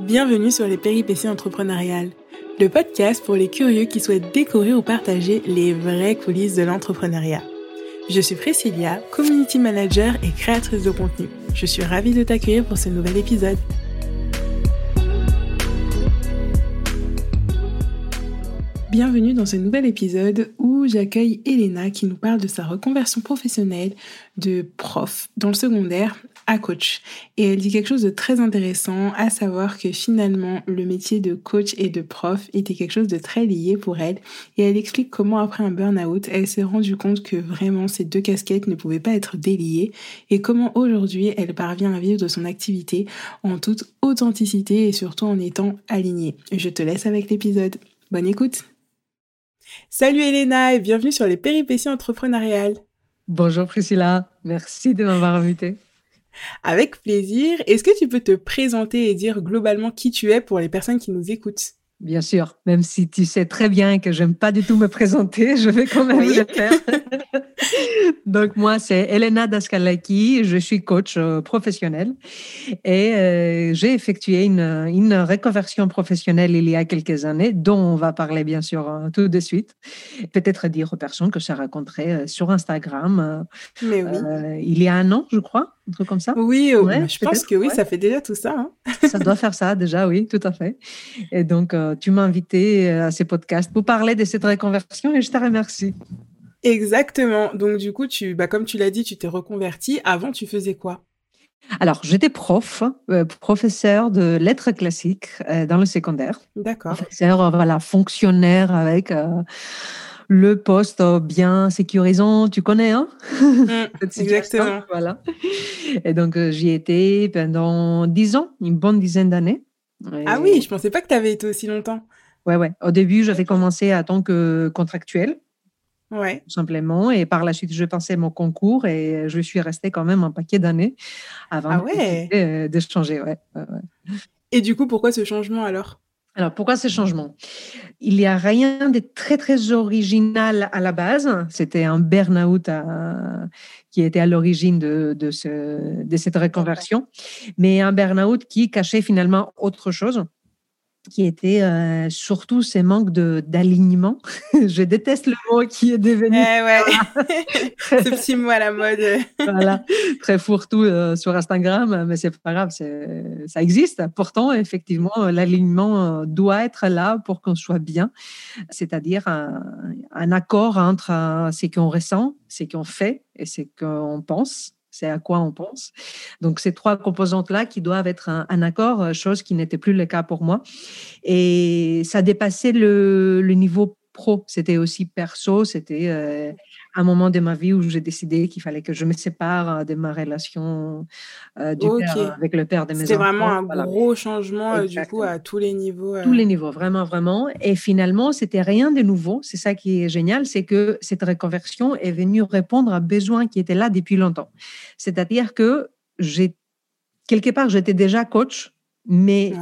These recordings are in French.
Bienvenue sur les péripéties entrepreneuriales, le podcast pour les curieux qui souhaitent découvrir ou partager les vraies coulisses de l'entrepreneuriat. Je suis Priscilla, community manager et créatrice de contenu. Je suis ravie de t'accueillir pour ce nouvel épisode. Bienvenue dans ce nouvel épisode où j'accueille Elena qui nous parle de sa reconversion professionnelle de prof dans le secondaire à coach. Et elle dit quelque chose de très intéressant, à savoir que finalement le métier de coach et de prof était quelque chose de très lié pour elle. Et elle explique comment après un burn-out, elle s'est rendue compte que vraiment ces deux casquettes ne pouvaient pas être déliées et comment aujourd'hui elle parvient à vivre de son activité en toute authenticité et surtout en étant alignée. Je te laisse avec l'épisode. Bonne écoute Salut Elena et bienvenue sur les péripéties entrepreneuriales. Bonjour Priscilla, merci de m'avoir invitée. Avec plaisir. Est-ce que tu peux te présenter et dire globalement qui tu es pour les personnes qui nous écoutent? Bien sûr, même si tu sais très bien que j'aime pas du tout me présenter, je vais quand même le faire. Donc moi, c'est Elena Daskalaki, je suis coach euh, professionnel et euh, j'ai effectué une, une reconversion professionnelle il y a quelques années, dont on va parler bien sûr euh, tout de suite. Peut-être dire aux personnes que j'ai rencontrées sur Instagram Mais oui. il y a un an, je crois, un truc comme ça. Oui, je pense que oui, ça fait déjà tout ça. Hein. ça doit faire ça déjà, oui, tout à fait. Et donc, tu m'as invité à ces podcasts pour parler de cette reconversion et je te remercie. Exactement. Donc du coup, tu, bah, comme tu l'as dit, tu t'es reconverti. Avant, tu faisais quoi? Alors, j'étais prof, euh, professeur de lettres classiques euh, dans le secondaire. D'accord. Professeur, euh, voilà, fonctionnaire avec le poste bien sécurisant, tu connais, hein mmh, Exactement. Voilà. Et donc, j'y étais pendant dix ans, une bonne dizaine d'années. Ah oui, je pensais pas que tu avais été aussi longtemps. Ouais, ouais. Au début, j'avais commencé à tant que contractuel. Ouais. Tout simplement. Et par la suite, je pensais mon concours et je suis restée quand même un paquet d'années avant ah ouais. Euh, de, changer. Ouais. Et du coup, pourquoi ce changement alors? Alors, pourquoi ce changement Il n'y a rien de très, très original à la base. C'était un burn-out qui était à l'origine de, de, ce, de cette reconversion, mais un burn-out qui cachait finalement autre chose qui était euh, surtout ces manques d'alignement. Je déteste le mot qui est devenu. Eh ouais. Ce petit mot à la mode. voilà, très fourre-tout euh, sur Instagram, mais c'est pas grave, ça existe. Pourtant, effectivement, l'alignement euh, doit être là pour qu'on soit bien, c'est-à-dire un, un, accord entre ce qu'on ressent, ce qu'on fait et ce qu'on pense c'est à quoi on pense. Donc, ces trois composantes-là qui doivent être un, accord, euh, chose qui n'était plus le cas pour moi. Et ça dépassait le, le niveau pro, c'était aussi perso, c'était euh, un moment de ma vie où j'ai décidé qu'il fallait que je me sépare euh, de ma relation du père, avec le père de mes enfants. C'était vraiment un gros changement du coup à tous les niveaux. Tous les niveaux, vraiment, vraiment. Et finalement, c'était rien de nouveau. C'est ça qui est génial, c'est que cette reconversion est venue répondre à un besoin qui était là depuis longtemps. C'est-à-dire que j'ai quelque part, j'étais déjà coach, mais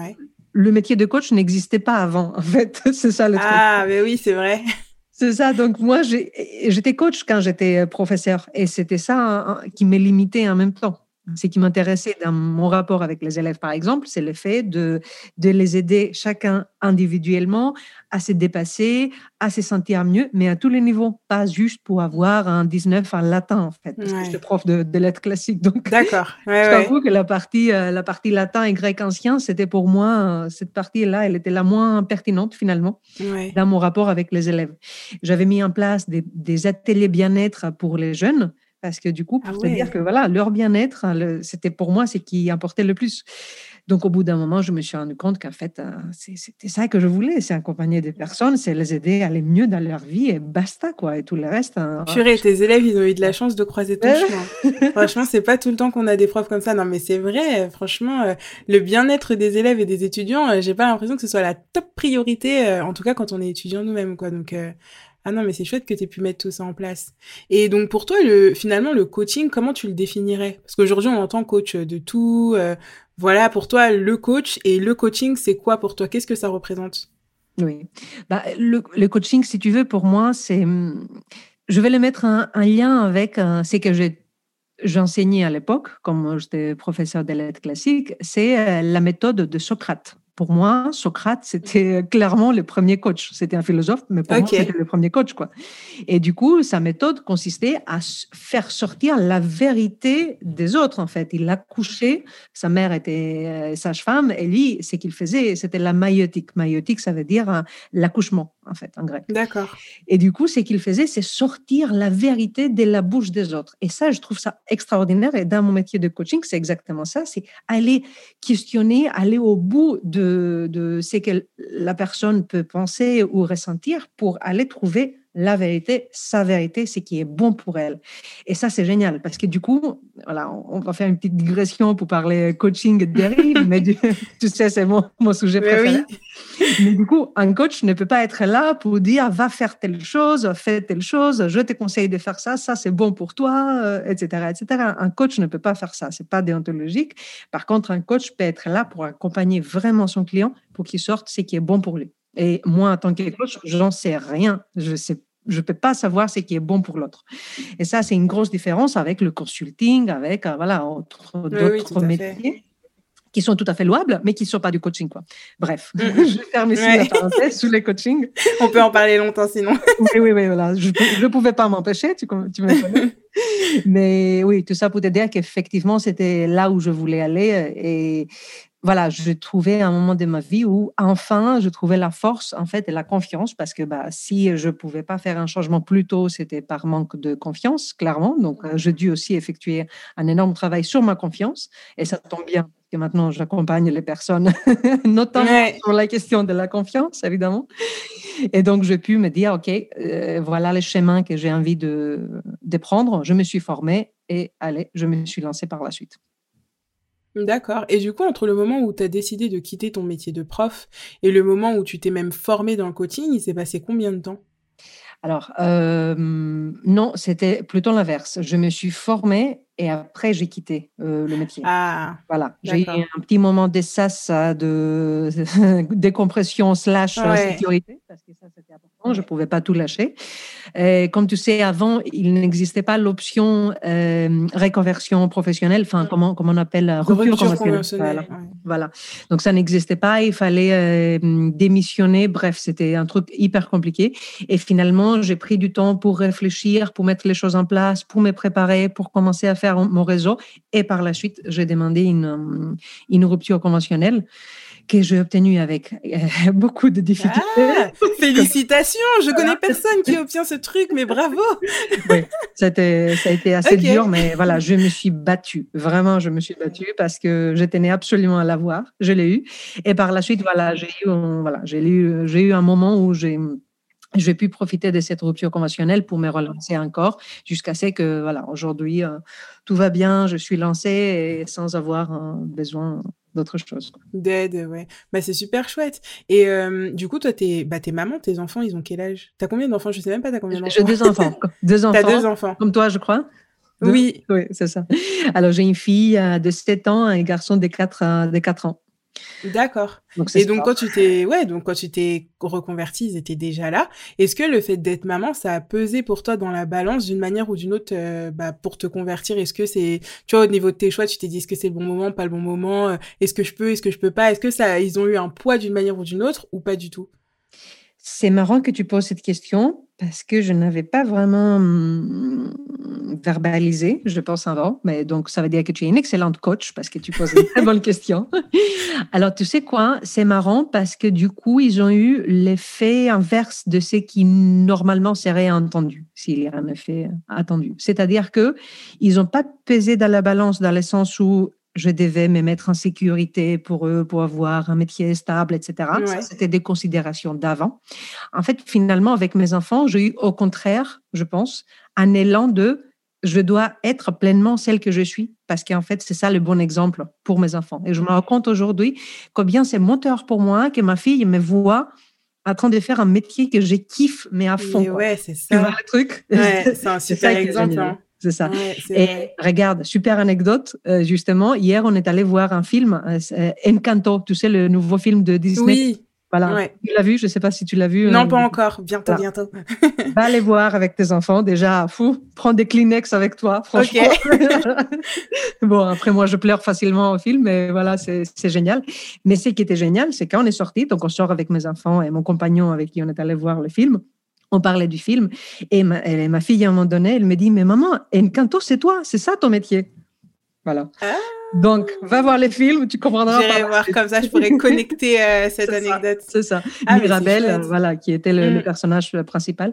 le métier de coach n'existait pas avant, en fait. c'est ça le truc. Ah, mais oui, c'est vrai. C'est ça. Donc, moi, j'étais coach quand j'étais professeur et c'était ça hein, qui me limitait en même temps. Ce qui m'intéressait dans mon rapport avec les élèves, par exemple, c'est le fait de, de les aider chacun individuellement à se dépasser, à se sentir mieux, mais à tous les niveaux, pas juste pour avoir un 19 en latin, en fait, parce que je suis prof de, de lettres classiques. Donc, d'accord. Ouais, je t'avoue que la partie, euh, la partie latin et grec ancien, c'était pour moi, euh, cette partie-là, elle était la moins pertinente finalement dans mon rapport avec les élèves. J'avais mis en place des, des ateliers bien-être pour les jeunes parce que du coup, pour ah dire que voilà, leur bien-être, hein, c'était pour moi ce qui importait le plus. Donc, au bout d'un moment, je me suis rendu compte qu'en fait, euh, c'était ça que je voulais, c'est accompagner des personnes, c'est les aider à aller mieux dans leur vie et basta, quoi. Et tout le reste. Hein, Purée, tes élèves, ils ont eu de la chance de croiser ton chemin. franchement, c'est pas tout le temps qu'on a des profs comme ça. Non, mais c'est vrai, franchement, euh, le bien-être des élèves et des étudiants, euh, j'ai pas l'impression que ce soit la top priorité, en tout cas quand on est étudiant nous-mêmes, quoi. Donc, ah non, mais c'est chouette que tu aies pu mettre tout ça en place. Et donc pour toi, le, finalement, le coaching, comment tu le définirais? Parce qu'aujourd'hui, on entend coach de tout. Euh, voilà, pour toi, le coach et le coaching, c'est quoi pour toi? Qu'est-ce que ça représente? Oui. Bah, le, le, coaching, si tu veux, pour moi, c'est... Je vais le mettre un, lien avec ce que j'enseignais à l'époque, comme j'étais professeur de lettres classiques, c'est euh, la méthode de Socrate. Pour moi, Socrate, c'était clairement le premier coach. C'était un philosophe, mais pour moi, c'était le premier coach. Quoi. Et du coup, sa méthode consistait à faire sortir la vérité des autres, en fait. Il a couché, sa mère était euh, sage-femme, et lui, ce qu'il faisait, c'était la maïotique. Maïotique, ça veut dire euh, l'accouchement, en fait, en grec. D'accord. Et du coup, ce qu'il faisait, c'est sortir la vérité de la bouche des autres. Et ça, je trouve ça extraordinaire. Et dans mon métier de coaching, c'est exactement ça. C'est aller questionner, aller au bout de de, ce que la personne peut penser ou ressentir pour aller trouver la vérité, sa vérité, ce qui est bon pour elle. Et ça, c'est génial parce que du coup, voilà, on va faire une petite digression pour parler coaching dérive, mais tu sais, c'est mon, mon sujet préféré. Mais du coup, un coach ne peut pas être là pour dire va faire telle chose, fais telle chose, je te conseille de faire ça, ça c'est bon pour toi, etc., euh, etc. Un coach ne peut pas faire ça, c'est pas déontologique. Par contre, un coach peut être là pour accompagner vraiment son client pour qu'il sorte ce qui est bon pour lui. Et moi, en tant que coach, j'en sais rien. Je sais je ne peux pas savoir ce qui est bon pour l'autre. Et ça, c'est une grosse différence avec le consulting, avec euh, voilà, d'autres métiers qui sont tout à fait louables, mais qui ne sont pas du coaching. Quoi. Bref, je ferme ici la parenthèse sous les coachings. On peut en parler longtemps sinon. oui, oui, oui, voilà. Je ne pouvais pas m'empêcher, tu, tu me connais. mais oui, tout ça pour te dire qu'effectivement, c'était là où je voulais aller. Et voilà, je trouvais un moment de ma vie où enfin je trouvais la force en fait et la confiance parce que bah, si je pouvais pas faire un changement plus tôt, c'était par manque de confiance, clairement. Donc, euh, j'ai dû aussi effectuer un énorme travail sur ma confiance et ça tombe bien parce que maintenant j'accompagne les personnes, notamment sur la question de la confiance, évidemment. Et donc, j'ai pu me dire, OK, euh, voilà le chemin que j'ai envie de, de prendre. Je me suis formée et allez, je me suis lancée par la suite. D'accord. Et du coup, entre le moment où tu as décidé de quitter ton métier de prof et le moment où tu t'es même formé dans le coaching, il s'est passé combien de temps? Alors, euh, non, c'était plutôt l'inverse. Je me suis formée et après, j'ai quitté euh, le métier. Ah, voilà. J'ai eu un petit moment d'essas, de décompression slash sécurité, parce que ça, c'était important. Je ne pouvais pas tout lâcher. Et comme tu sais, avant, il n'existait pas l'option euh, reconversion professionnelle, enfin, comment, comment on appelle rupture, conventionnelle. Voilà. Donc, ça n'existait pas. Il fallait euh, démissionner. Bref, c'était un truc hyper compliqué. Et finalement, j'ai pris du temps pour réfléchir, pour mettre les choses en place, pour me préparer, pour commencer à faire mon réseau. Et par la suite, j'ai demandé une, une rupture conventionnelle que j'ai obtenue avec euh, beaucoup de difficultés. Ah, félicitations, je connais personne qui obtient ce truc, mais bravo. oui, ça a été assez dur, mais voilà, je me suis battue. Vraiment, je me suis battue parce que je tenais absolument à l'avoir. Je l'ai eu. Et par la suite, voilà, j'ai eu, voilà, j'ai eu, j'ai eu un moment où j'ai je vais pu profiter de cette rupture conventionnelle pour me relancer encore jusqu'à ce que, voilà, aujourd'hui, euh, tout va bien, je suis lancée et sans avoir euh, besoin d'autre chose. D'aide, ouais. Bah, c'est super chouette. Et euh, du coup, toi, t'es bah, es maman, tes enfants, ils ont quel âge? T'as combien d'enfants? Je sais même pas, t'as combien d'enfants? J'ai deux enfants. deux enfants. T'as deux enfants. Comme toi, je crois Oui. Oui, c'est ça. Alors, j'ai une fille de 7 ans et un garçon de 4, de 4 ans. D'accord. Et donc quand tu t'es ouais, donc quand tu t'es reconverti, ils étaient déjà là. Est-ce que le fait d'être maman, ça a pesé pour toi dans la balance d'une manière ou d'une autre euh, bah, pour te convertir? Est-ce que c'est tu vois au niveau de tes choix, tu t'es dit est-ce que c'est le bon moment, pas le bon moment? Euh, Est-ce que je peux, est-ce que je peux pas? Est-ce que ça ils ont eu un poids d'une manière ou d'une autre ou pas du tout? C'est marrant que tu poses cette question parce que je n'avais pas vraiment hum, verbalisé, je pense avant. Mais donc, ça veut dire que tu es une excellente coach parce que tu poses une très bonne question. Alors, tu sais quoi? C'est marrant parce que du coup, ils ont eu l'effet inverse de ce qui normalement serait entendu s'il y a un effet attendu. C'est-à-dire que ils n'ont pas pesé dans la balance dans le sens où je devais me mettre en sécurité pour eux, pour avoir un métier stable, etc. Ça, c'était des considérations d'avant. En fait, finalement, avec mes enfants, j'ai eu au contraire, je pense, un élan de je dois être pleinement celle que je suis parce qu'en fait, c'est ça le bon exemple pour mes enfants. Et je me rends compte aujourd'hui combien c'est moteur pour moi que ma fille me voit en train de faire un métier que je kiffe, mais à fond. ouais, c'est ça. le truc? c'est un super exemple. Hein. C'est ça. et regarde, super anecdote, euh, justement, hier, on est allé voir un film, euh, Encanto, tu sais, le nouveau film de Disney. Oui. Voilà. Tu l'as vu? Je ne sais pas si tu l'as vu. Non, pas encore. Bientôt, bientôt. Va aller voir avec tes enfants. Déjà, fou. Prends des Kleenex avec toi, franchement. bon, après, moi, je pleure facilement au film, mais voilà, c'est génial. Mais ce qui était génial, c'est quand on est sorti, donc on sort avec mes enfants et mon compagnon avec qui on est allé voir le film on parlait du film. Et ma, fille, à un moment donné, elle me dit, mais maman, Encanto, c'est toi, c'est ça ton métier? Voilà. Ah. Donc, va voir les films, tu comprendras. J'irai voir, comme ça je pourrais connecter euh, cette anecdote. C'est ça. Ah, Mirabelle, voilà, qui était le, mm. personnage principal.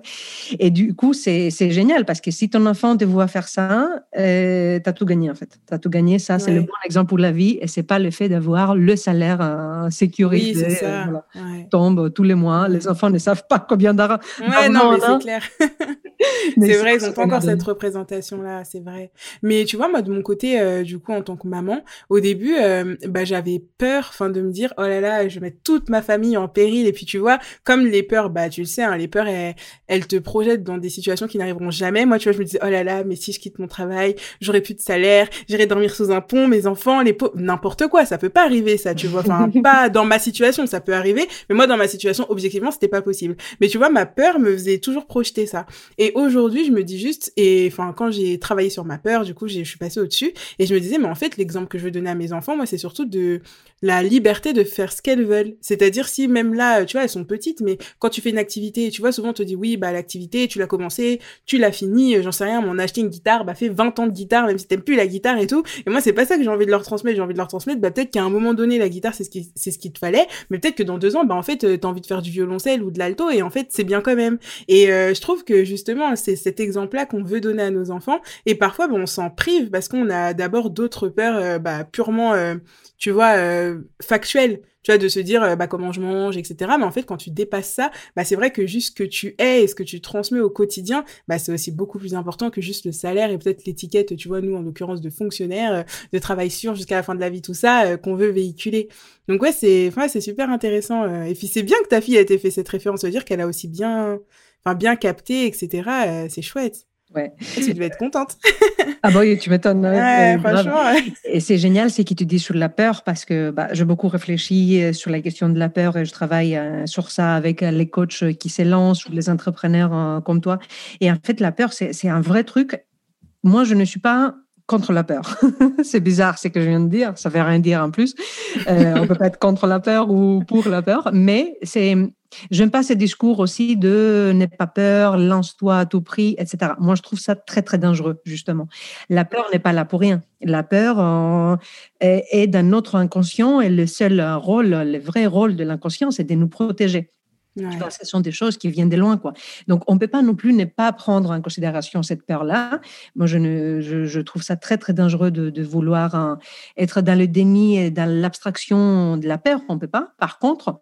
Et du coup, c'est génial parce que si ton enfant te voit faire ça, euh, tu as tout gagné en fait. Tu as tout gagné. Ça, c'est le bon exemple pour la vie et c'est pas le fait d'avoir le salaire euh, sécurisé oui, ça. tombe tous les mois. Les enfants ne savent pas combien d'argent. Ouais, non, mais c'est clair. c'est vrai, ils n'ont pas encore cette représentation-là, c'est vrai. Mais tu vois, moi, de mon côté, du coup, en tant que maman, au début, euh, bah, j'avais peur, enfin, de me dire, oh là là, je vais mettre toute ma famille en péril. Et puis, tu vois, comme les peurs, bah, tu le sais, hein, les peurs, elles, te projettent dans des situations qui n'arriveront jamais. Moi, tu vois, je me disais, oh là là, mais si je quitte mon travail, j'aurai plus de salaire, j'irai dormir sous un pont, mes enfants, les pauvres, n'importe quoi, ça peut pas arriver, ça, tu vois. Enfin, pas dans ma situation, ça peut arriver, mais moi, dans ma situation, objectivement, c'était pas possible. Mais tu vois, ma peur me faisait toujours projeter ça. Et aujourd'hui, je me dis juste, et enfin, quand j'ai travaillé sur ma peur, du coup, je suis passée au-dessus, et je me disais, mais en fait, l'exemple que je veux donner à mes enfants, moi, c'est surtout de la liberté de faire ce qu'elles veulent. C'est-à-dire si même là, tu vois, elles sont petites, mais quand tu fais une activité, tu vois, souvent on te dit oui, bah l'activité, tu l'as commencé, tu l'as fini, euh, j'en sais rien, on a acheté une guitare, bah fais 20 ans de guitare, même si t'aimes plus la guitare et tout. Et moi, c'est pas ça que j'ai envie de leur transmettre, j'ai envie de leur transmettre, bah peut-être qu'à un moment donné, la guitare, c'est ce qui, c'est ce qu'il te fallait, mais peut-être que dans deux ans, bah en fait, euh, t'as envie de faire du violoncelle ou de l'alto, et en fait, c'est bien quand même. Et euh, je trouve que justement, c'est cet exemple-là qu'on veut donner à nos enfants, et parfois, bah, on s'en prive parce qu'on a d'abord d'autres peurs, bah, purement tu vois, euh, factuel, tu vois, de se dire euh, bah comment je mange, etc. Mais en fait, quand tu dépasses ça, bah c'est vrai que juste ce que tu es et ce que tu transmets au quotidien, bah c'est aussi beaucoup plus important que juste le salaire et peut-être l'étiquette, tu vois, nous en l'occurrence de fonctionnaire, euh, de travail sûr jusqu'à la fin de la vie, tout ça qu'on veut véhiculer. Donc ouais, c'est, super intéressant. et puis c'est bien que ta fille ait été fait cette référence, ça dire qu'elle a aussi bien, enfin bien capté, etc. c'est chouette. Ouais. Tu devais être contente. ah bah oui, tu m'étonnes. Ouais, franchement. Et c'est génial, c'est qu'il te dit sur la peur parce que bah, j'ai beaucoup réfléchi euh, sur la question de la peur et je travaille euh, sur ça avec euh, les coachs qui s'élancent ou les entrepreneurs comme toi. Et en fait, la peur, c'est un vrai truc. Moi, je ne suis pas contre la peur. c'est bizarre ce que je viens de dire, ça veut rien dire en plus. Euh, on peut pas être contre la peur ou pour la peur, mais c'est J'aime pas ces discours aussi de n'aie pas peur, lance-toi à tout prix, etc. Moi, je trouve ça très, très dangereux, justement. La peur n'est pas là pour rien. La peur euh, est, est dans notre inconscient et le seul rôle, le vrai rôle de l'inconscient, c'est de nous protéger ce sont des choses qui viennent de loin. Quoi. Donc, on ne peut pas non plus ne pas prendre en considération cette peur-là. Moi, je, ne, je, trouve ça très, très dangereux de, vouloir hein, être dans le déni et dans l'abstraction de la peur. On ne peut pas. Par contre,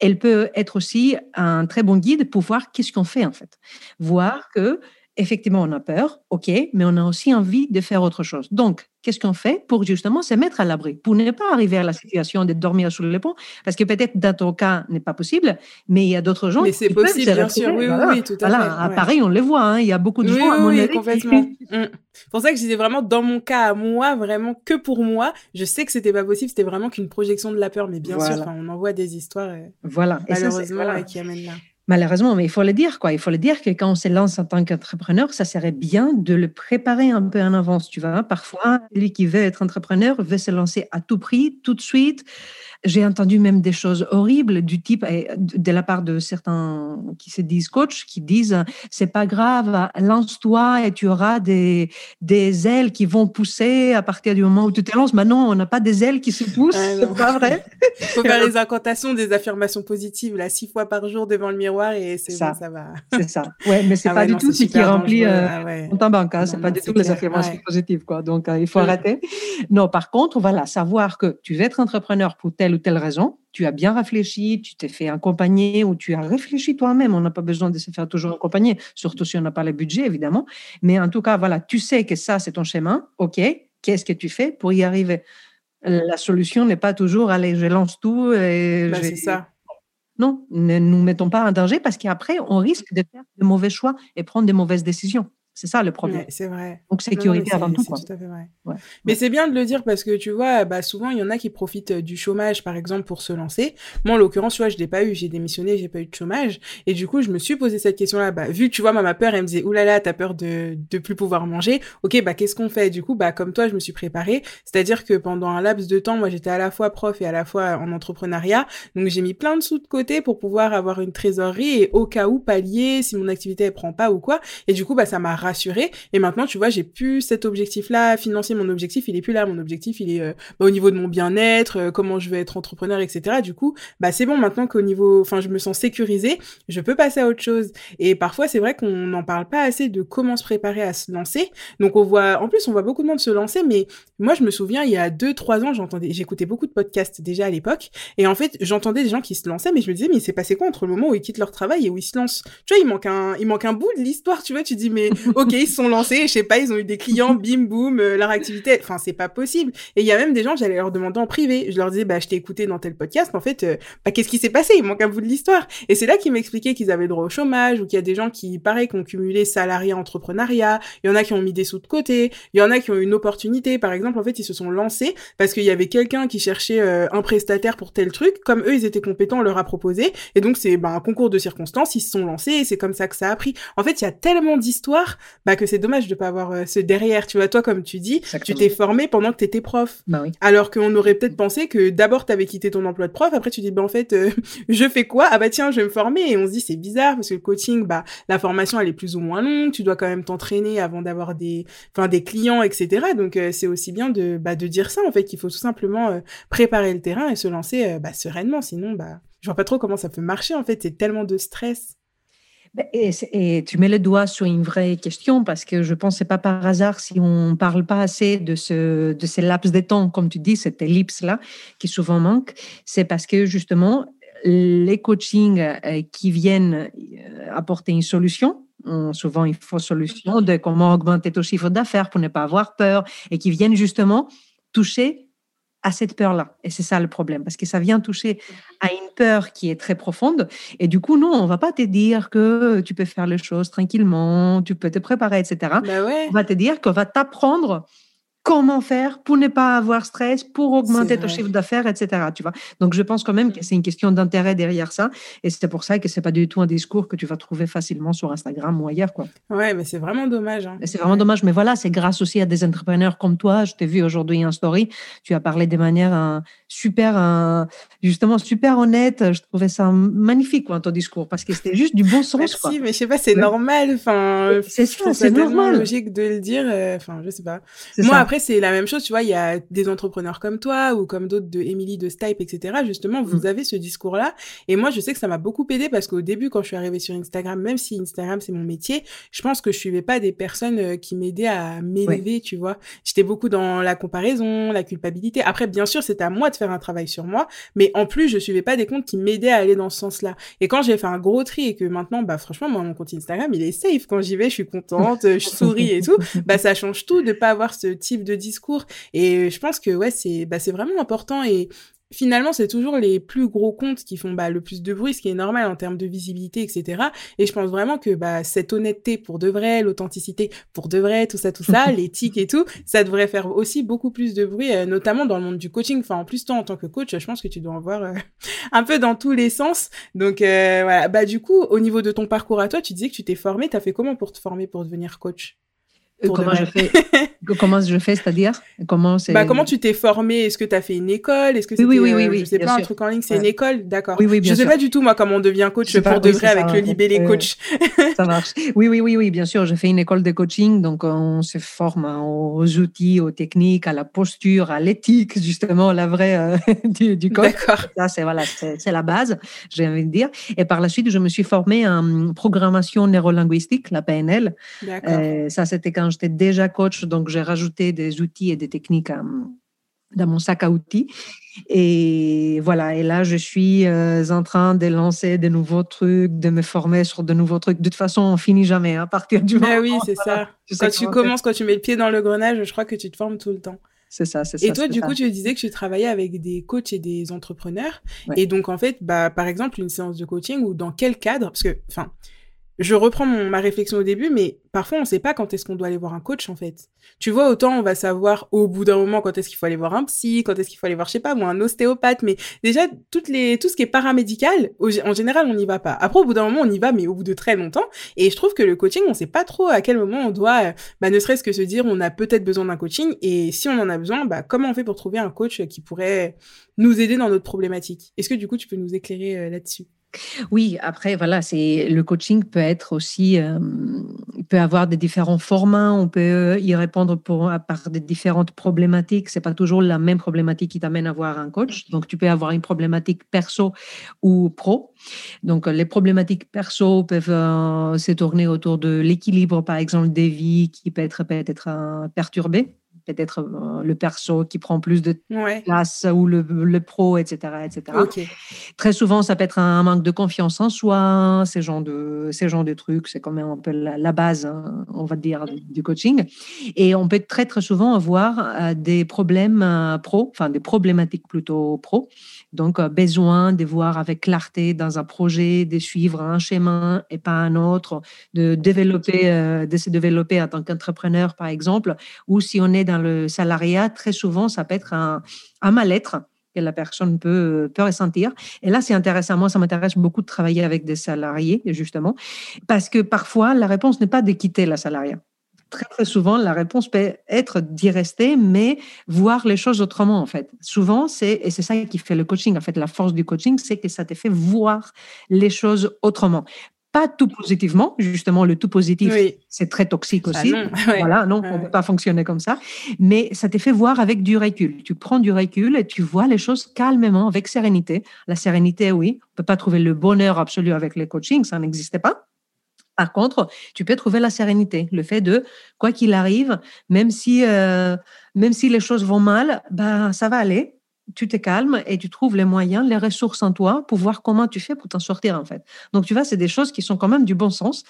elle peut être aussi un très bon guide pour voir qu'est-ce qu'on fait, en fait. Voir que effectivement, on a peur, ok, mais on a aussi envie de faire autre chose. Donc, qu'est-ce qu'on fait pour justement se mettre à l'abri, pour ne pas arriver à la situation de dormir sous le pont? Parce que peut-être dans ton cas, n'est pas possible, mais il y a d'autres gens mais c'est possible, bien sûr, oui, oui, tout à voilà. fait. Pareil, on les voit, hein. il y a beaucoup de gens, à mon oui, complètement. Mm. C'est pour ça que je disais vraiment, dans mon cas, à moi, vraiment que pour moi, je sais que c'était pas possible, c'était vraiment qu'une projection de la peur, mais bien sûr, on en voit des histoires, euh, voilà. malheureusement, qui amènent là. Malheureusement, mais il faut le dire, quoi. Il faut le dire que quand on se lance en tant qu'entrepreneur, ça serait bien de le préparer un peu en avance, tu vois. Parfois, lui qui veut être entrepreneur veut se lancer à tout prix, tout de suite, j'ai entendu même des choses horribles du type, de la part de certains qui se disent coach, qui disent c'est pas grave, lance-toi et tu auras des, des ailes qui vont pousser à partir du moment où tu te lances. Maintenant, on n'a pas des ailes qui se poussent, c'est pas vrai. Il faut faire les incantations, des affirmations positives, là, six fois par jour devant le miroir et c'est ça. ça va. C'est ça. Ouais, mais c'est ah pas du tout ce qui remplit euh, ah banque. Hein. C'est pas du tout les affirmations positives, quoi. Donc, euh, il faut arrêter. Non, par contre, voilà, savoir que tu veux être entrepreneur pour tel ou telle raison, tu as bien réfléchi, tu t'es fait accompagner ou tu as réfléchi toi-même. On n'a pas besoin de se faire toujours accompagner, surtout si on n'a pas le budget, évidemment. Mais en tout cas, voilà, tu sais que ça, c'est ton chemin. OK, qu'est-ce que tu fais pour y arriver? La solution n'est pas toujours, allez, je lance tout. Et bah, c'est ça. Non, ne nous mettons pas en danger parce qu'après, on risque de faire de mauvais choix et prendre des mauvaises décisions. C'est ça le problème. c'est vrai. Donc sécurité avant tout. Tout à fait vrai. Mais c'est bien de le dire parce que tu vois, bah, souvent il y en a qui profitent du chômage par exemple pour se lancer. Moi en l'occurrence, tu vois, je l'ai pas eu, j'ai démissionné, j'ai pas eu de chômage et du coup je me suis posé cette question-là. Bah, vu tu vois, ma peur, elle me disait oulala, t'as peur de de plus pouvoir manger. Ok, bah qu'est-ce qu'on fait? Du coup, bah comme toi, je me suis préparée. C'est-à-dire que pendant un laps de temps, moi j'étais à la fois prof et à la fois en entrepreneuriat, donc j'ai mis plein de sous de côté pour pouvoir avoir une trésorerie et au cas où pallier si mon activité elle prend pas ou quoi. Et du coup, bah ça m'a rassurée. Et maintenant, tu vois, j'ai plus cet objectif-là financier. Mon objectif, il est plus là. Mon objectif, il est euh, bah, au niveau de mon bien-être, euh, comment je vais être entrepreneur, etc. Du coup, bah c'est bon maintenant qu'au niveau, enfin, je me sens sécurisée, je peux passer à autre chose. Et parfois, c'est vrai qu'on n'en parle pas assez de comment se préparer à se lancer. Donc on voit, en plus, on voit beaucoup de monde se lancer, mais moi, je me souviens, il y a deux, trois ans, j'entendais, j'écoutais beaucoup de podcasts déjà à l'époque, et en fait, j'entendais des gens qui se lançaient, mais je me disais, mais il s'est passé quoi entre le moment où ils quittent leur travail et où ils se lancent? Tu vois, il manque un, il manque un bout de l'histoire, tu vois. Tu dis, mais ok, ils se sont lancés, je sais pas, ils ont eu des clients, bim, boum, euh, leur activité, enfin, c'est pas possible. Et il y a même des gens, j'allais leur demander en privé, je leur disais, bah, je t'ai écouté dans tel podcast, en fait, euh, bah, qu'est-ce qui s'est passé? Il manque un bout de l'histoire. Et c'est là qu'ils m'expliquaient qu'ils avaient droit au chômage ou qu'il y a des gens qui, pareil, qui ont cumulé salariat, entrepreneuriat. Il y en a qui ont mis des sous de côté. Il y en a qui ont eu une opportunité. Par exemple, en fait, ils se sont lancés parce qu'il y avait quelqu'un qui cherchait euh, un prestataire pour tel truc. Comme eux, ils étaient compétents, on leur a proposé. Et donc, c'est bah, un concours de circonstances. Ils se sont lancés et c'est comme ça que ça a pris. En fait, il y a tellement d'histoires bah, que c'est dommage de pas avoir euh, ce derrière. Tu vois, toi, comme tu dis, tu t'es formé pendant que tu étais prof. Bah oui. Alors qu'on aurait peut-être pensé que d'abord, tu avais quitté ton emploi de prof. Après, tu dis, bah, en fait, euh, je fais quoi? Ah bah tiens, je vais me former. Et on se dit, c'est bizarre parce que le coaching, bah, la formation, elle est plus ou moins longue. Tu dois quand même t'entraîner avant d'avoir des, enfin, des clients, etc. Donc, c'est aussi bien de, bah, de dire ça, en fait, qu'il faut tout simplement préparer le terrain et se lancer bah, sereinement. Sinon, bah, je vois pas trop comment ça peut marcher, en fait. C'est tellement de stress. Ben, et, tu mets le doigt sur une vraie question parce que je pense que pas par hasard si on parle pas assez de ce de ces laps de temps, comme tu dis, cette ellipse là qui souvent manque, c'est parce que justement les coachings euh, qui viennent euh, apporter une solution, souvent une fausse solution de comment augmenter ton chiffre d'affaires pour ne pas avoir peur et qui viennent justement toucher à cette peur-là. Et c'est ça le problème, parce que ça vient toucher à une peur qui est très profonde. Et du coup, non, on va pas te dire que tu peux faire les choses tranquillement, tu peux te préparer, etc. Bah on va te dire qu'on va t'apprendre comment faire pour ne pas avoir stress, pour augmenter ton chiffre d'affaires, etc. Tu vois Donc, je pense quand même que c'est une question d'intérêt derrière ça. Et c'est pour ça que c'est pas du tout un discours que tu vas trouver facilement sur Instagram ou ailleurs. Quoi. Ouais, mais c'est vraiment dommage. Hein. C'est vraiment dommage. Mais voilà, c'est grâce aussi à des entrepreneurs comme toi. Je t'ai vu aujourd'hui en story. Tu as parlé de manière euh, super, euh, justement, super honnête. Je trouvais ça magnifique, quoi, ton discours, parce que c'était juste du bon sens. Merci, mais je sais pas, c'est normal. Enfin, c'est ça, c'est normal. logique de le dire. Euh, enfin, je sais pas. Moi, après, c'est la même chose, tu vois, il y a des entrepreneurs comme toi ou comme d'autres de Emily de Stipe, etc. Justement, vous mm. avez ce discours-là. Et moi, je sais que ça m'a beaucoup aidé parce qu'au début, quand je suis arrivée sur Instagram, même si Instagram, c'est mon métier, je pense que je suivais pas des personnes euh, qui m'aidaient à m'élever, tu vois. J'étais beaucoup dans la comparaison, la culpabilité. Après, bien sûr, c'était à moi de faire un travail sur moi, mais en plus, je suivais pas des comptes qui m'aidaient à aller dans ce sens-là. Et quand j'ai fait un gros tri et que maintenant, bah, franchement, moi, mon compte Instagram, il est safe. Quand j'y vais, je suis contente, je souris et tout. Bah, ça change tout de pas avoir ce type de discours et je pense que ouais, c'est bah, vraiment important et finalement, c'est toujours les plus gros comptes qui font bah, le plus de bruit, ce qui est normal en termes de visibilité, etc. Et je pense vraiment que bah, cette honnêteté pour de vrai, l'authenticité pour de vrai, tout ça, tout ça, l'éthique et tout, ça devrait faire aussi beaucoup plus de bruit, euh, notamment dans le monde du coaching. Enfin, en plus, toi, en tant que coach, je pense que tu dois en voir euh, un peu dans tous les sens. Donc, euh, voilà. Bah, du coup, au niveau de ton parcours à toi, tu disais que tu t'es formé. Tu as fait comment pour te former pour devenir coach? Comment je fais Comment je fais, c'est-à-dire comment bah, comment tu t'es formé? Est-ce que tu as fait une école? Est-ce que oui, oui, oui, oui, euh, je sais pas un truc en ligne, c'est une école, d'accord. Oui, oui, bien je sais pas du tout moi comment on devient coach pour de vrai avec le libellé coach. ça marche. Oui, oui, oui, oui, bien sûr. J'ai fait une école de coaching, donc on se forme aux outils, aux techniques, à la posture, à l'éthique, justement, la vraie euh, du, du coach. D'accord. Ça, c'est voilà, c'est la base, j'ai envie de dire. Et par la suite, je me suis formée en programmation neurolinguistique, la PNL. D'accord. Euh, ça, c'était quand j'étais déjà coach, donc j'ai rajouté des outils et des techniques dans mon sac à outils. Et voilà, et là, je suis euh, en train de lancer de nouveaux trucs, de me former sur de nouveaux trucs. De toute façon, on finit jamais hein, à partir du moment. Ah oui, c'est ça. quand tu commences, quand tu mets le pied dans le grenage, je crois que tu te formes tout le temps. C'est ça, c'est ça. Et toi, du coup, tu disais que tu travaillais avec des coachs et des entrepreneurs. Et donc, en fait, bah, par exemple, une séance de coaching ou dans quel cadre? Parce que, enfin, je reprends ma réflexion au début, mais parfois on ne sait pas quand est-ce qu'on doit aller voir un coach en fait. Tu vois, autant on va savoir au bout d'un moment quand est-ce qu'il faut aller voir un psy, quand est-ce qu'il faut aller voir, je sais pas, moi, un ostéopathe, mais déjà toutes les, tout ce qui est paramédical, en général, on n'y va pas. Après, au bout d'un moment, on y va, mais au bout de très longtemps. Et je trouve que le coaching, on ne sait pas trop à quel moment on doit, bah, ne serait-ce que se dire, on a peut-être besoin d'un coaching, et si on en a besoin, bah, comment on fait pour trouver un coach qui pourrait nous aider dans notre problématique? Est-ce que du coup, tu peux nous éclairer euh, là-dessus? Oui, après, voilà, c'est le coaching peut être aussi, euh, peut avoir des différents formats, on peut y répondre pour, par des différentes problématiques. C'est pas toujours la même problématique qui t'amène à voir un coach. Donc, tu peux avoir une problématique perso ou pro. Donc, les problématiques perso peuvent euh, se tourner autour de l'équilibre, par exemple, des vies qui peut être peut-être euh, peut-être euh, le perso qui prend plus de place ou le, le, pro, etc. etc. Très souvent, ça peut être un manque de confiance en soi, ces genres de, ces genres de trucs. C'est quand même un peu la, base, hein, on va dire, du coaching. Et on peut très, très souvent avoir euh, des problèmes euh, pro, enfin des problématiques plutôt pro. Donc, besoin de voir avec clarté dans un projet, de suivre un chemin et pas un autre, de développer, de se développer en tant qu'entrepreneur, par exemple, ou si on est dans le salariat, très souvent, ça peut être un, mal-être que la personne peut, ressentir. Et là, c'est intéressant. Moi, ça m'intéresse beaucoup de travailler avec des salariés, justement, parce que parfois, la réponse n'est pas de quitter la salariat. Très, très souvent, la réponse peut être d'y rester, mais voir les choses autrement, en fait. Souvent, c'est, et c'est ça qui fait le coaching, en fait, la force du coaching, c'est que ça te fait voir les choses autrement pas tout positivement. Justement, le tout positif, c'est très toxique aussi. Voilà, non, on ne peut pas fonctionner comme ça. Mais ça te fait voir avec du recul. Tu prends du recul et tu vois les choses calmement, avec sérénité. La sérénité, oui, on peut pas trouver le bonheur absolu avec les coachings, ça n'existait pas. Par contre, tu peux trouver la sérénité, le fait de, quoi qu'il arrive, même si, euh, même si les choses vont mal, ben, ça va aller tu te calmes et tu trouves les moyens, les ressources en toi pour voir comment tu fais pour t'en sortir en fait. Donc tu vois, c'est des choses qui sont quand même du bon sens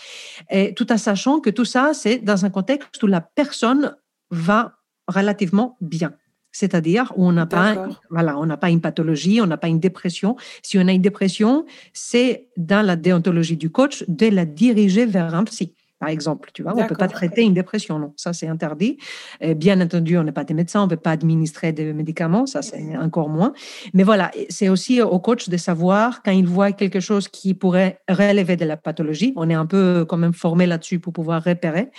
et tout en sachant que tout ça, c'est dans un contexte où la personne va relativement bien. C'est-à-dire où on n'a pas, voilà, on n'a pas une pathologie, on n'a pas une dépression. Si on a une dépression, c'est dans la déontologie du coach de la diriger vers un psy par exemple. Tu vois, on ne peut pas traiter une dépression, non. Ça, c'est interdit. Et bien entendu, on n'est pas des médecins, on ne peut pas administrer des médicaments, ça, c'est encore moins. Mais voilà, c'est aussi au coach de savoir quand il voit quelque chose qui pourrait relever de la pathologie. On est un peu quand même formé là-dessus pour pouvoir repérer.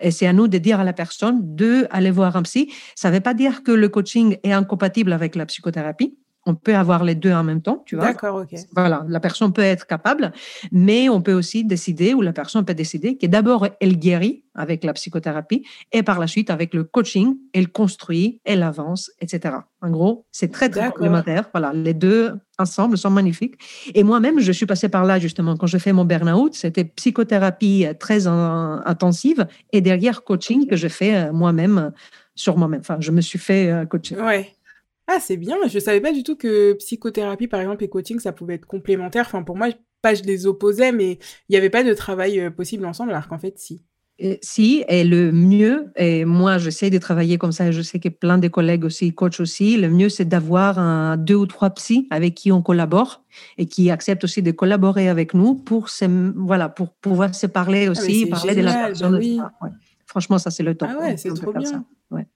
Et c'est à nous de dire à la personne de aller voir un psy. Ça ne veut pas dire que le coaching est incompatible avec la psychothérapie on peut avoir les deux en même temps, tu vois. D'accord, ok. Voilà, la personne peut être capable, mais on peut aussi décider, ou la personne peut décider que d'abord elle guérit avec la psychothérapie, et par la suite avec le coaching, elle construit, elle avance, etc. En gros, c'est très très complémentaire. Voilà, les deux ensemble sont magnifiques. Et moi-même, je suis passée par là justement quand je fais mon burn-out. C'était psychothérapie très intensive et derrière coaching que je fais euh, moi-même sur moi-même. Enfin, je me suis fait euh, coacher. Ouais. Ah, c'est bien. Je savais pas du tout que psychothérapie, par exemple, et coaching, ça pouvait être complémentaire. Enfin, pour moi, pas je les opposais, mais il n'y avait pas de travail euh, possible ensemble, alors qu'en fait, si. si, et le mieux, et moi j'essaie de travailler comme ça, et je sais que plein de collègues aussi, coachs aussi, le mieux c'est d'avoir un, deux ou trois psys avec qui on collabore et qui acceptent aussi de collaborer avec nous pour, se, voilà, pour pouvoir se parler ah, aussi, parler de la bah personne. Franchement, ça c'est le temps. Ah ouais, c'est trop bien. Ouais.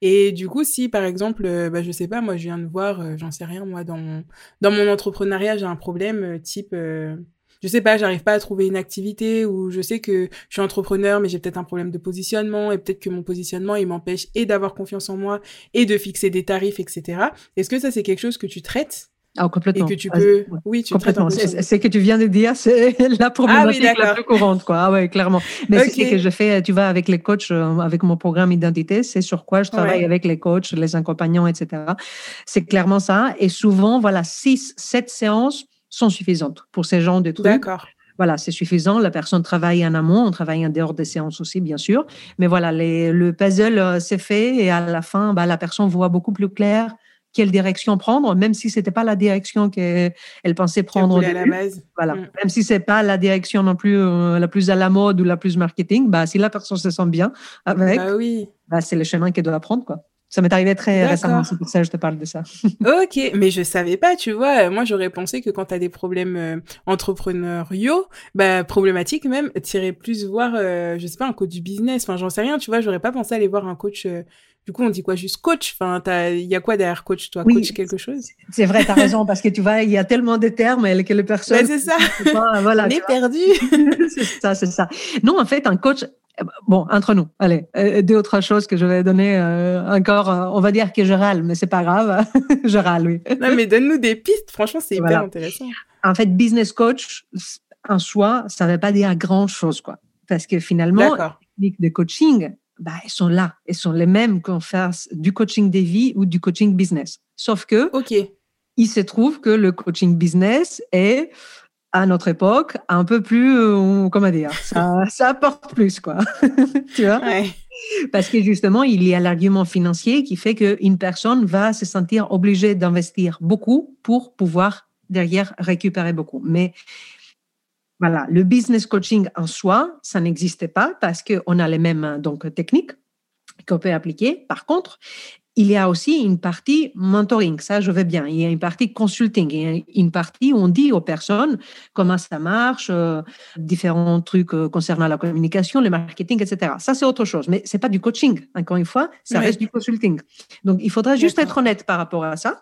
Et du coup, si par exemple, euh, bah, je sais pas, moi je viens de voir, euh, j'en sais rien, moi dans mon, dans mon entrepreneuriat, j'ai un problème euh, type, je sais pas, j'arrive pas à trouver une activité ou je sais que je suis entrepreneur, mais j'ai peut-être un problème de positionnement et peut-être que mon positionnement il m'empêche et d'avoir confiance en moi et de fixer des tarifs, etc. Est-ce que ça c'est quelque chose que tu traites? Ah, complètement. Et que tu peux. Oui, tu complètement. C'est que tu viens de dire, c'est la problématique ah, la plus courante, quoi. Ah, ouais, clairement. Mais c'est ce que je fais, tu vois, avec les coachs, euh, avec mon programme Identité, c'est sur quoi je travaille avec les coachs, les accompagnants, etc. C'est clairement ça. Et souvent, voilà, six, sept séances sont suffisantes pour ces gens de trucs. D'accord. Voilà, c'est suffisant. La personne travaille en amont, on travaille en dehors des séances aussi, bien sûr. Mais voilà, les, le puzzle euh, s'est fait et à la fin, bah, la personne voit beaucoup plus clair quelle direction prendre, même si c'était pas la direction qu'elle pensait prendre. À la base. Voilà. Mm. Même si c'est pas la direction non plus euh, la plus à la mode ou la plus marketing, bah, si la personne se sent bien avec, bah oui. bah, c'est le chemin qu'elle doit prendre, quoi. Ça m'est arrivé très récemment, c'est pour ça que je te parle de ça. ok, mais je savais pas, tu vois. Moi, j'aurais pensé que quand tu as des problèmes euh, entrepreneuriaux, bah, problématiques même, irais plus voir, euh, je sais pas, un coach du business. Enfin, j'en sais rien, tu vois. J'aurais pas pensé aller voir un coach. Du coup, on dit quoi? Juste coach? Enfin, il y a quoi derrière coach? Toi, coach quelque chose? C'est vrai, tu as raison, parce que tu vois, il y a tellement de termes que les personnes. c'est ça. voilà, on est perdu. c'est ça, c'est ça. Non, en fait, un coach, Bon, entre nous, allez, euh, deux autres choses que je vais donner euh, encore. Euh, on va dire que je râle, mais c'est pas grave. je râle, oui. Non, mais donne-nous des pistes. Franchement, c'est hyper intéressant. En fait, business coach en soi, ça ne veut pas dire grand chose, quoi. Parce que finalement, les techniques de coaching, bah, elles sont là. Elles sont les mêmes qu'on fasse du coaching des vies ou du coaching business. Sauf que, ok, il se trouve que le coaching business est à notre époque, un peu plus, euh, comment dire, ça, ça apporte plus, quoi. tu vois? Parce que justement, il y a l'argument financier qui fait qu'une personne va se sentir obligée d'investir beaucoup pour pouvoir derrière récupérer beaucoup. Mais voilà, le business coaching en soi, ça n'existait pas parce qu'on a les mêmes donc techniques qu'on peut appliquer. Par contre, il y a aussi une partie mentoring, ça je vais bien. Il y a une partie consulting, il y a une partie où on dit aux personnes comment ça marche, euh, différents trucs euh, concernant la communication, le marketing, etc. Ça c'est autre chose, mais c'est pas du coaching. Encore une fois, ça reste du consulting. Donc il faudra juste être honnête par rapport à ça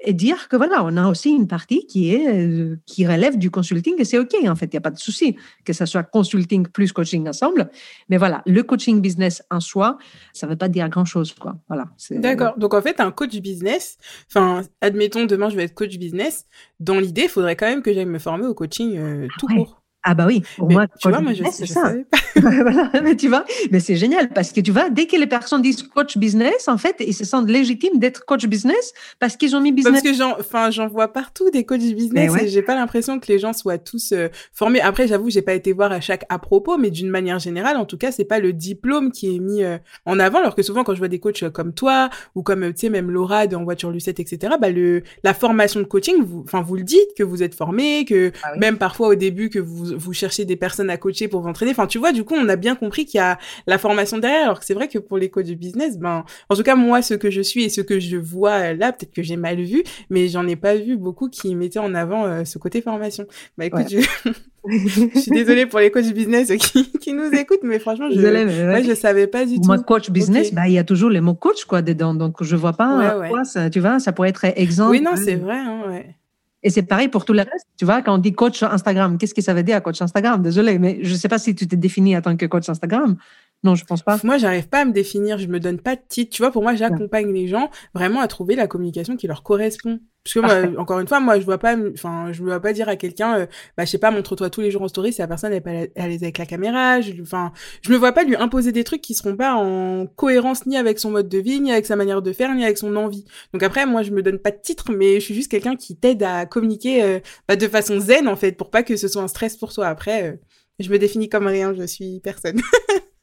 et dire que voilà, on a aussi une partie qui est euh, qui relève du consulting et c'est ok en fait, il n'y a pas de souci que ça soit consulting plus coaching ensemble. Mais voilà, le coaching business en soi, ça ne veut pas dire grand chose quoi. Voilà. D'accord. Donc en fait, un coach business, enfin, admettons demain je vais être coach business, dans l'idée, il faudrait quand même que j'aille me former au coaching euh, tout court. Ah bah oui, pour moi, tu vois, moi je, c'est ça. voilà, mais tu vois, mais c'est génial parce que tu vois, dès que les personnes disent coach business, en fait, ils se sentent légitimes d'être coach business parce qu'ils ont mis business. Parce que j'en, enfin, j'en vois partout des coachs business et j'ai pas l'impression que les gens soient tous euh, formés. Après, j'avoue, j'ai pas été voir à chaque à propos, mais d'une manière générale, en tout cas, c'est pas le diplôme qui est mis euh, en avant, alors que souvent quand je vois des coachs euh, comme toi ou comme tu sais même Laura de en voiture Lucette, etc. Bah le la formation de coaching, vous, enfin vous le dites que vous êtes formé, que ah même parfois au début que vous vous cherchez des personnes à coacher pour vous entraîner. Enfin, tu vois, du coup, on a bien compris qu'il y a la formation derrière. Alors que c'est vrai que pour les coachs de business, ben, en tout cas, moi, ce que je suis et ce que je vois là, peut-être que j'ai mal vu, mais j'en ai pas vu beaucoup qui mettaient en avant euh, ce côté formation. Bah, écoute, je... je... suis désolée pour les coachs business qui, qui nous écoutent, mais franchement, je, ne je savais pas du tout. Moi, coach business, bah, il y a toujours les mots coach, quoi, dedans. Donc, je vois pas quoi ça, tu vois, ça pourrait être exemple. Oui, non, c'est vrai, hein, ouais. Et c'est pareil pour tout le reste. Tu vois, quand on dit coach Instagram, qu'est-ce que ça veut dire, coach Instagram? Désolé, mais je ne sais pas si tu t'es défini en tant que coach Instagram. Non, je pense pas. Moi, j'arrive pas à me définir. Je me donne pas de titre. Tu vois, pour moi, j'accompagne les gens vraiment à trouver la communication qui leur correspond. Parce que moi, encore une fois, moi, je vois pas, enfin, je vois pas dire à quelqu'un, euh, bah, je sais pas, montre-toi tous les jours en story si la personne n'est pas à l'aise avec la caméra. Je, enfin, je me vois pas lui imposer des trucs qui seront pas en cohérence ni avec son mode de vie, ni avec sa manière de faire, ni avec son envie. Donc après, moi, je me donne pas de titre, mais je suis juste quelqu'un qui t'aide à communiquer euh, bah, de façon zen, en fait, pour pas que ce soit un stress pour toi. Après, euh, je me définis comme rien, je suis personne.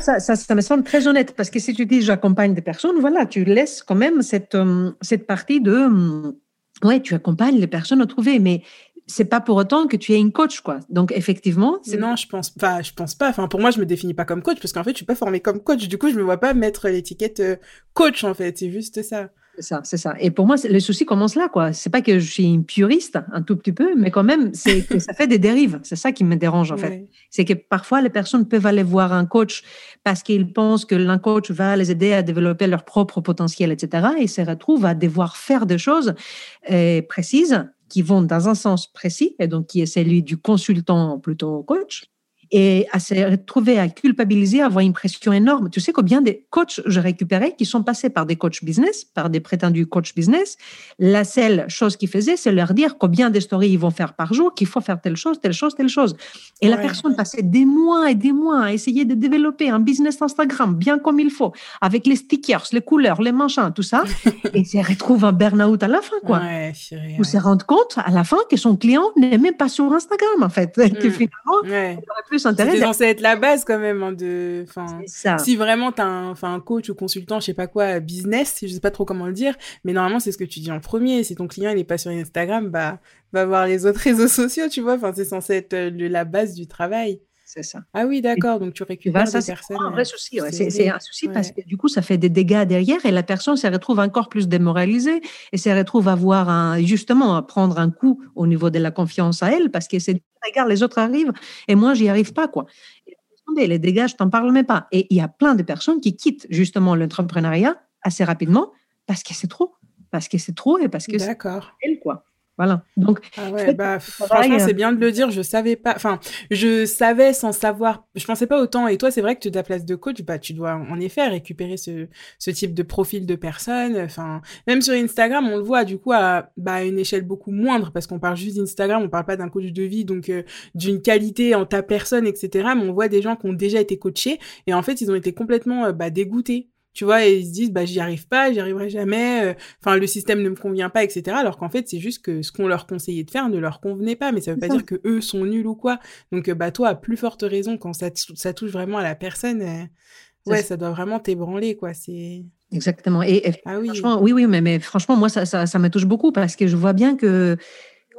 ça, me semble très honnête parce que si tu dis j'accompagne des personnes, voilà, tu laisses quand même cette, euh, cette partie de euh, ouais, tu accompagnes les personnes à trouver, mais c'est pas pour autant que tu es une coach, quoi. Donc, effectivement. Non, je pense pas, je pense pas. Enfin, pour moi, je me définis pas comme coach parce qu'en fait, je suis pas formée comme coach. Du coup, je me vois pas mettre l'étiquette euh, coach, en fait. C'est juste ça. C'est ça, c'est ça. Et pour moi, le souci commence là, quoi. C'est pas que je suis une puriste, un tout petit peu, mais quand même, c'est que ça fait des dérives. C'est ça qui me dérange, en fait. C'est que parfois, les personnes peuvent aller voir un coach parce qu'ils pensent que l'un coach va les aider à développer leur propre potentiel, etc. Et se retrouvent à devoir faire des choses euh, précises qui vont dans un sens précis, et donc qui est celui du consultant plutôt coach, et à se retrouver à culpabiliser, à avoir une pression énorme. Tu sais combien de coachs j'ai récupéré qui sont passés par des coachs business, par des prétendus coachs business? La seule chose qu'ils faisaient, c'est leur dire combien de stories ils vont faire par jour, qu'il faut faire telle chose, telle chose, telle chose. Et la personne passait des mois et des mois à essayer de développer un business Instagram bien comme il faut, avec les stickers, les couleurs, les machins, tout ça, et se retrouve un burn-out à la fin, quoi. Ouais, Ou se rendre compte à la fin que son client n'est même pas sur Instagram, en fait. Que hmm. finalement, ouais. il aurait plus c'est censé être la base quand même hein, de. Enfin, si vraiment t'as un, enfin, un coach ou consultant, je sais pas quoi, business, je sais pas trop comment le dire, mais normalement c'est ce que tu dis en premier. Si ton client il est pas sur Instagram, bah va voir les autres réseaux sociaux, tu vois. Enfin, c'est censé être euh, la base du travail. C'est ça. Ah oui, d'accord. Donc tu récupères ça, des personnes. C'est un vrai souci. C'est un souci parce que du coup, ça fait des dégâts derrière et la personne se retrouve encore plus démoralisée et se retrouve à voir un, justement à prendre un coup au niveau de la confiance à elle parce que c'est regarde, les autres arrivent et moi, j'y arrive pas quoi. Et, les dégâts, je t'en parle même pas. Et il y a plein de personnes qui quittent justement l'entrepreneuriat assez rapidement parce que c'est trop, parce que c'est trop et parce que c'est quoi. Voilà. Donc, ah ouais, bah, franchement, c'est bien de le dire. Je savais pas. Enfin, je savais sans savoir. Je pensais pas autant. Et toi, c'est vrai que tu ta place de coach, bah, tu dois en effet récupérer ce, ce type de profil de personnes. Enfin, même sur Instagram, on le voit du coup à bah, une échelle beaucoup moindre parce qu'on parle juste d'Instagram, on parle pas d'un coach de vie, donc euh, d'une qualité en ta personne, etc. Mais on voit des gens qui ont déjà été coachés et en fait, ils ont été complètement euh, bah, dégoûtés tu vois, et ils se disent, bah, j'y arrive pas, j'y arriverai jamais, euh, enfin, le système ne me convient pas, etc. Alors qu'en fait, c'est juste que ce qu'on leur conseillait de faire ne leur convenait pas, mais ça veut pas dire que eux sont nuls ou quoi. Donc, euh, bah, toi, à plus forte raison, quand ça, ça touche vraiment à la personne, euh, ouais, ça doit vraiment t'ébranler, quoi. C'est. Exactement. Et, ah oui. franchement, oui, oui, mais, mais franchement, moi, ça, ça, ça me touche beaucoup parce que je vois bien que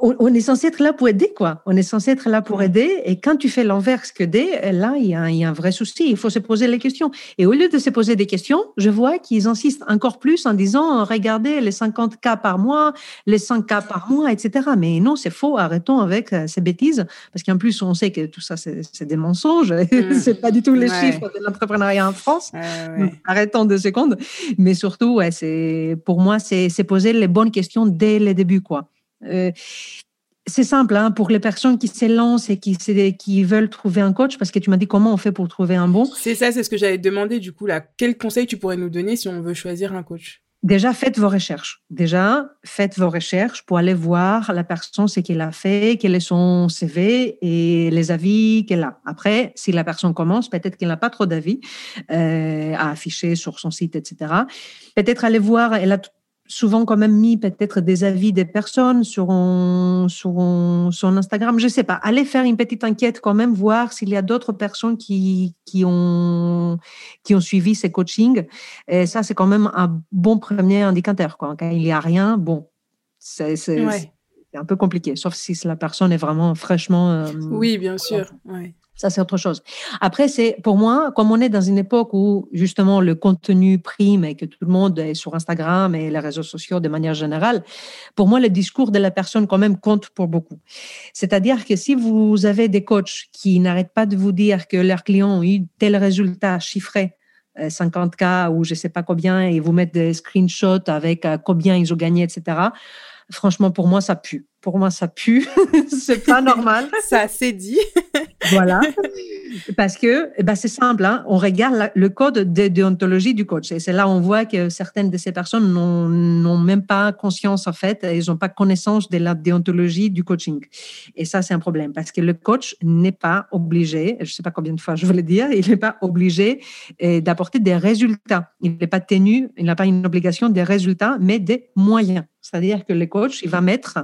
on, est censé être là pour aider, quoi. On est censé être là pour aider. Et quand tu fais l'inverse que aider, là, il y, a, un vrai souci. Il faut se poser les questions. Et au lieu de se poser des questions, je vois qu'ils insistent encore plus en disant, regardez les 50 cas par mois, les 100 cas par mois, etc. Mais non, c'est faux. Arrêtons avec euh, ces bêtises. Parce qu'en plus, on sait que tout ça, c'est des mensonges. Mmh. c'est pas du tout les chiffres de l'entrepreneuriat en France. Arrêtons deux secondes. Mais surtout, ouais, c'est, pour moi, c'est poser les bonnes questions dès le début, quoi. Euh, c'est simple hein, pour les personnes qui s'élancent et qui, qui veulent trouver un coach, parce que tu m'as dit comment on fait pour trouver un bon. C'est ça, c'est ce que j'avais demandé du coup là. Quel conseil tu pourrais nous donner si on veut choisir un coach? Déjà, faites vos recherches. Déjà, faites vos recherches pour aller voir la personne, ce qu'elle a fait, quel est son CV et les avis qu'elle a. Après, si la personne commence, peut-être qu'elle n'a pas trop d'avis euh, à afficher sur son site, etc. Peut-être aller voir, elle a souvent quand même mis peut-être des avis des personnes sur, sur son Instagram, je ne sais pas. Allez faire une petite enquête quand même, voir s'il y a d'autres personnes qui, qui, ont, qui ont suivi ces coachings. Et ça, c'est quand même un bon premier indicateur. Quand il n'y a rien, bon, c'est un peu compliqué, sauf si la personne est vraiment fraîchement... Euh, oui, bien sûr. Ouais. Ça, c'est autre chose. Après, c'est pour moi, comme on est dans une époque où justement le contenu prime et que tout le monde est sur Instagram et les réseaux sociaux de manière générale, pour moi, le discours de la personne quand même compte pour beaucoup. C'est-à-dire que si vous avez des coachs qui n'arrêtent pas de vous dire que leurs clients ont eu tel résultat chiffré 50K euh, ou je sais pas combien, et vous mettent des screenshots avec euh, combien ils ont gagné, etc. Franchement, pour moi, ça pue. Pour moi, ça pue. c'est pas normal. ça, c'est dit. voilà. Parce que eh ben, c'est simple, hein. on regarde le code de déontologie du coach. Et c'est là on voit que certaines de ces personnes n'ont même pas conscience, en fait, ils n'ont pas connaissance de la déontologie du coaching. Et ça, c'est un problème parce que le coach n'est pas obligé, je ne sais pas combien de fois je veux le dire, il n'est pas obligé eh, d'apporter des résultats. Il n'est pas tenu, il n'a pas une obligation des résultats, mais des moyens. C'est-à-dire que le coach, il va mettre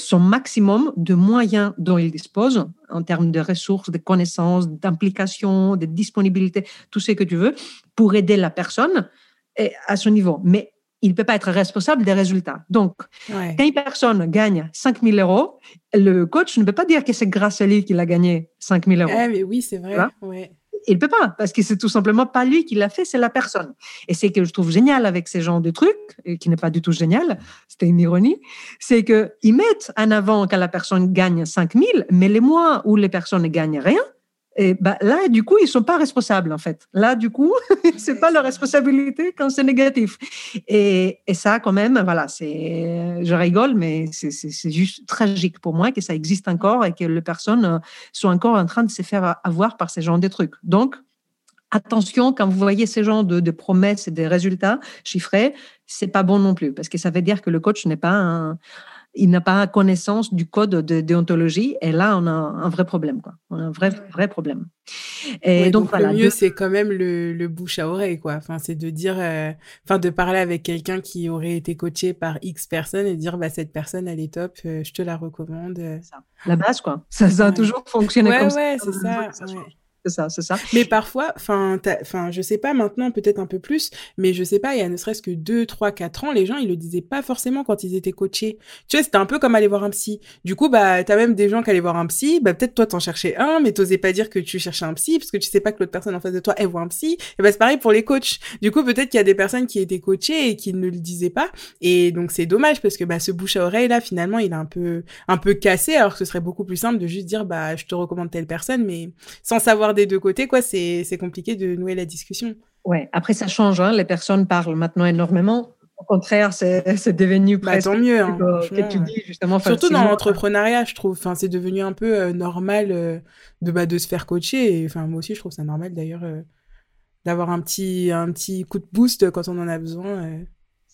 son maximum de moyens dont il dispose en termes de ressources, de connaissances, d'implication, de disponibilité, tout ce que tu veux, pour aider la personne à son niveau. Mais il ne peut pas être responsable des résultats. Donc, quand une personne gagne 5 000 euros, le coach ne peut pas dire que c'est grâce à lui qu'il a gagné 5 000 euros. Eh, mais oui, c'est vrai. Ouais il peut pas parce que c'est tout simplement pas lui qui l'a fait, c'est la personne. Et c'est que je trouve génial avec ces genres de trucs, qui n'est pas du tout génial, c'était une ironie, c'est que ils mettent en avant quand la personne gagne 5000, mais les mois où les personnes ne gagnent rien, et bah, là, du coup, ils sont pas responsables, en fait. Là, du coup, c'est pas leur responsabilité quand c'est négatif. Et, et, ça, quand même, voilà, c'est, je rigole, mais c'est juste tragique pour moi que ça existe encore et que les personnes euh, sont encore en train de se faire avoir par ces genres de trucs. Donc, attention quand vous voyez ces genres de, de promesses et des résultats chiffrés, c'est pas bon non plus parce que ça veut dire que le coach n'est pas un, il n'a pas connaissance du code de déontologie. Et là, on a un vrai problème. Quoi. On a un vrai, vrai problème. Et donc, le mieux, c'est quand même le, bouche à oreille. Quoi. Enfin, c'est de dire, euh, enfin, de parler avec quelqu'un qui aurait été coaché par X personnes et dire, bah, cette personne, elle est top, euh, je te la recommande. La base, quoi. Ça, ça a toujours fonctionné comme ça. Ouais, c'est ça. C'est ça, c'est ça. Mais parfois, enfin, enfin, je sais pas maintenant, peut-être un peu plus, mais je sais pas, il y a ne serait-ce que 2, 3, 4 ans, les gens, ils le disaient pas forcément quand ils étaient coachés. Tu vois, c'était un peu comme aller voir un psy. Du coup, bah, t'as même des gens qui allaient voir un psy, bah, peut-être toi, t'en cherchais un, mais t'osais pas dire que tu cherchais un psy, parce que tu sais pas que l'autre personne en face de toi, elle voit un psy. Et bah, c'est pareil pour les coachs. Du coup, peut-être qu'il y a des personnes qui étaient coachées et qui ne le disaient pas. Et donc, c'est dommage, parce que, bah, ce bouche à oreille, là, finalement, il est un peu, un peu cassé, alors que ce serait beaucoup plus simple de juste dire, bah, je te recommande telle personne, mais sans savoir des deux côtés, quoi, c'est compliqué de nouer la discussion. Ouais, après ça change, hein. les personnes parlent maintenant énormément. Au contraire, c'est devenu bah, tant mieux. Hein, que, tu dis justement. Surtout dans l'entrepreneuriat, je trouve. Enfin, c'est devenu un peu euh, normal euh, de bah, de se faire coacher. enfin, moi aussi, je trouve ça normal d'ailleurs euh, d'avoir un petit un petit coup de boost quand on en a besoin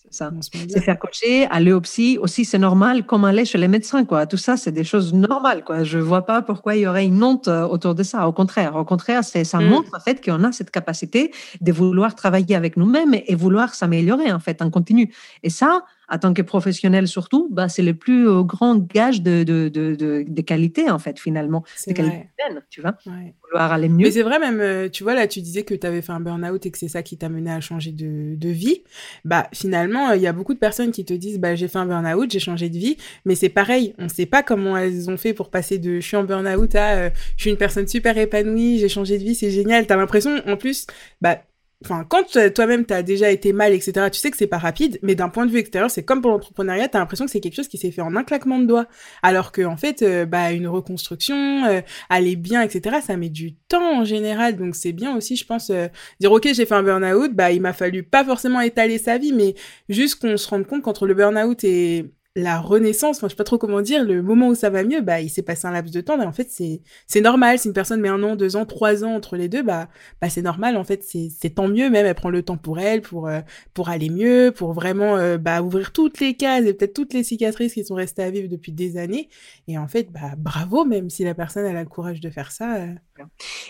ça. C'est faire coacher, aller au psy aussi, c'est normal, comme aller chez les médecins, quoi. Tout ça, c'est des choses normales, quoi. Je vois pas pourquoi il y aurait une honte euh, autour de ça. Au contraire, au contraire, c'est, ça mm. montre, en fait, qu'on a cette capacité de vouloir travailler avec nous-mêmes et vouloir s'améliorer, en fait, en continu. Et ça, en tant que professionnel surtout, bah, c'est le plus euh, grand gage de, de, de, de, qualité, en fait, finalement. C'est qualité humaine, tu vois. Vouloir aller mieux. Mais c'est vrai, même, euh, tu vois, là, tu disais que tu avais fait un burn-out et que c'est ça qui t'a mené à changer de, de vie. Bah, finalement, il y a beaucoup de personnes qui te disent, bah, j'ai fait un burn-out, j'ai changé de vie. Mais c'est pareil, on ne sait pas comment elles ont fait pour passer de je suis en burn-out à euh, je suis une personne super épanouie, j'ai changé de vie, c'est génial. Tu as l'impression, en plus, bah, Enfin, quand toi-même t'as déjà été mal, etc., tu sais que c'est pas rapide, mais d'un point de vue extérieur, c'est comme pour l'entrepreneuriat, t'as l'impression que c'est quelque chose qui s'est fait en un claquement de doigts. Alors que, en fait, euh, bah, une reconstruction, euh, aller bien, etc., ça met du temps en général. Donc, c'est bien aussi, je pense, euh, dire, OK, j'ai fait un burn-out, bah, il m'a fallu pas forcément étaler sa vie, mais juste qu'on se rende compte qu'entre le burn-out et la renaissance, enfin je sais pas trop comment dire, le moment où ça va mieux, bah il s'est passé un laps de temps, mais en fait c'est c'est normal. Si une personne met un an, deux ans, trois ans entre les deux, bah bah c'est normal. En fait c'est c'est tant mieux même. Elle prend le temps pour elle, pour euh, pour aller mieux, pour vraiment euh, bah ouvrir toutes les cases et peut-être toutes les cicatrices qui sont restées à vivre depuis des années. Et en fait bah bravo même si la personne elle a le courage de faire ça. Euh,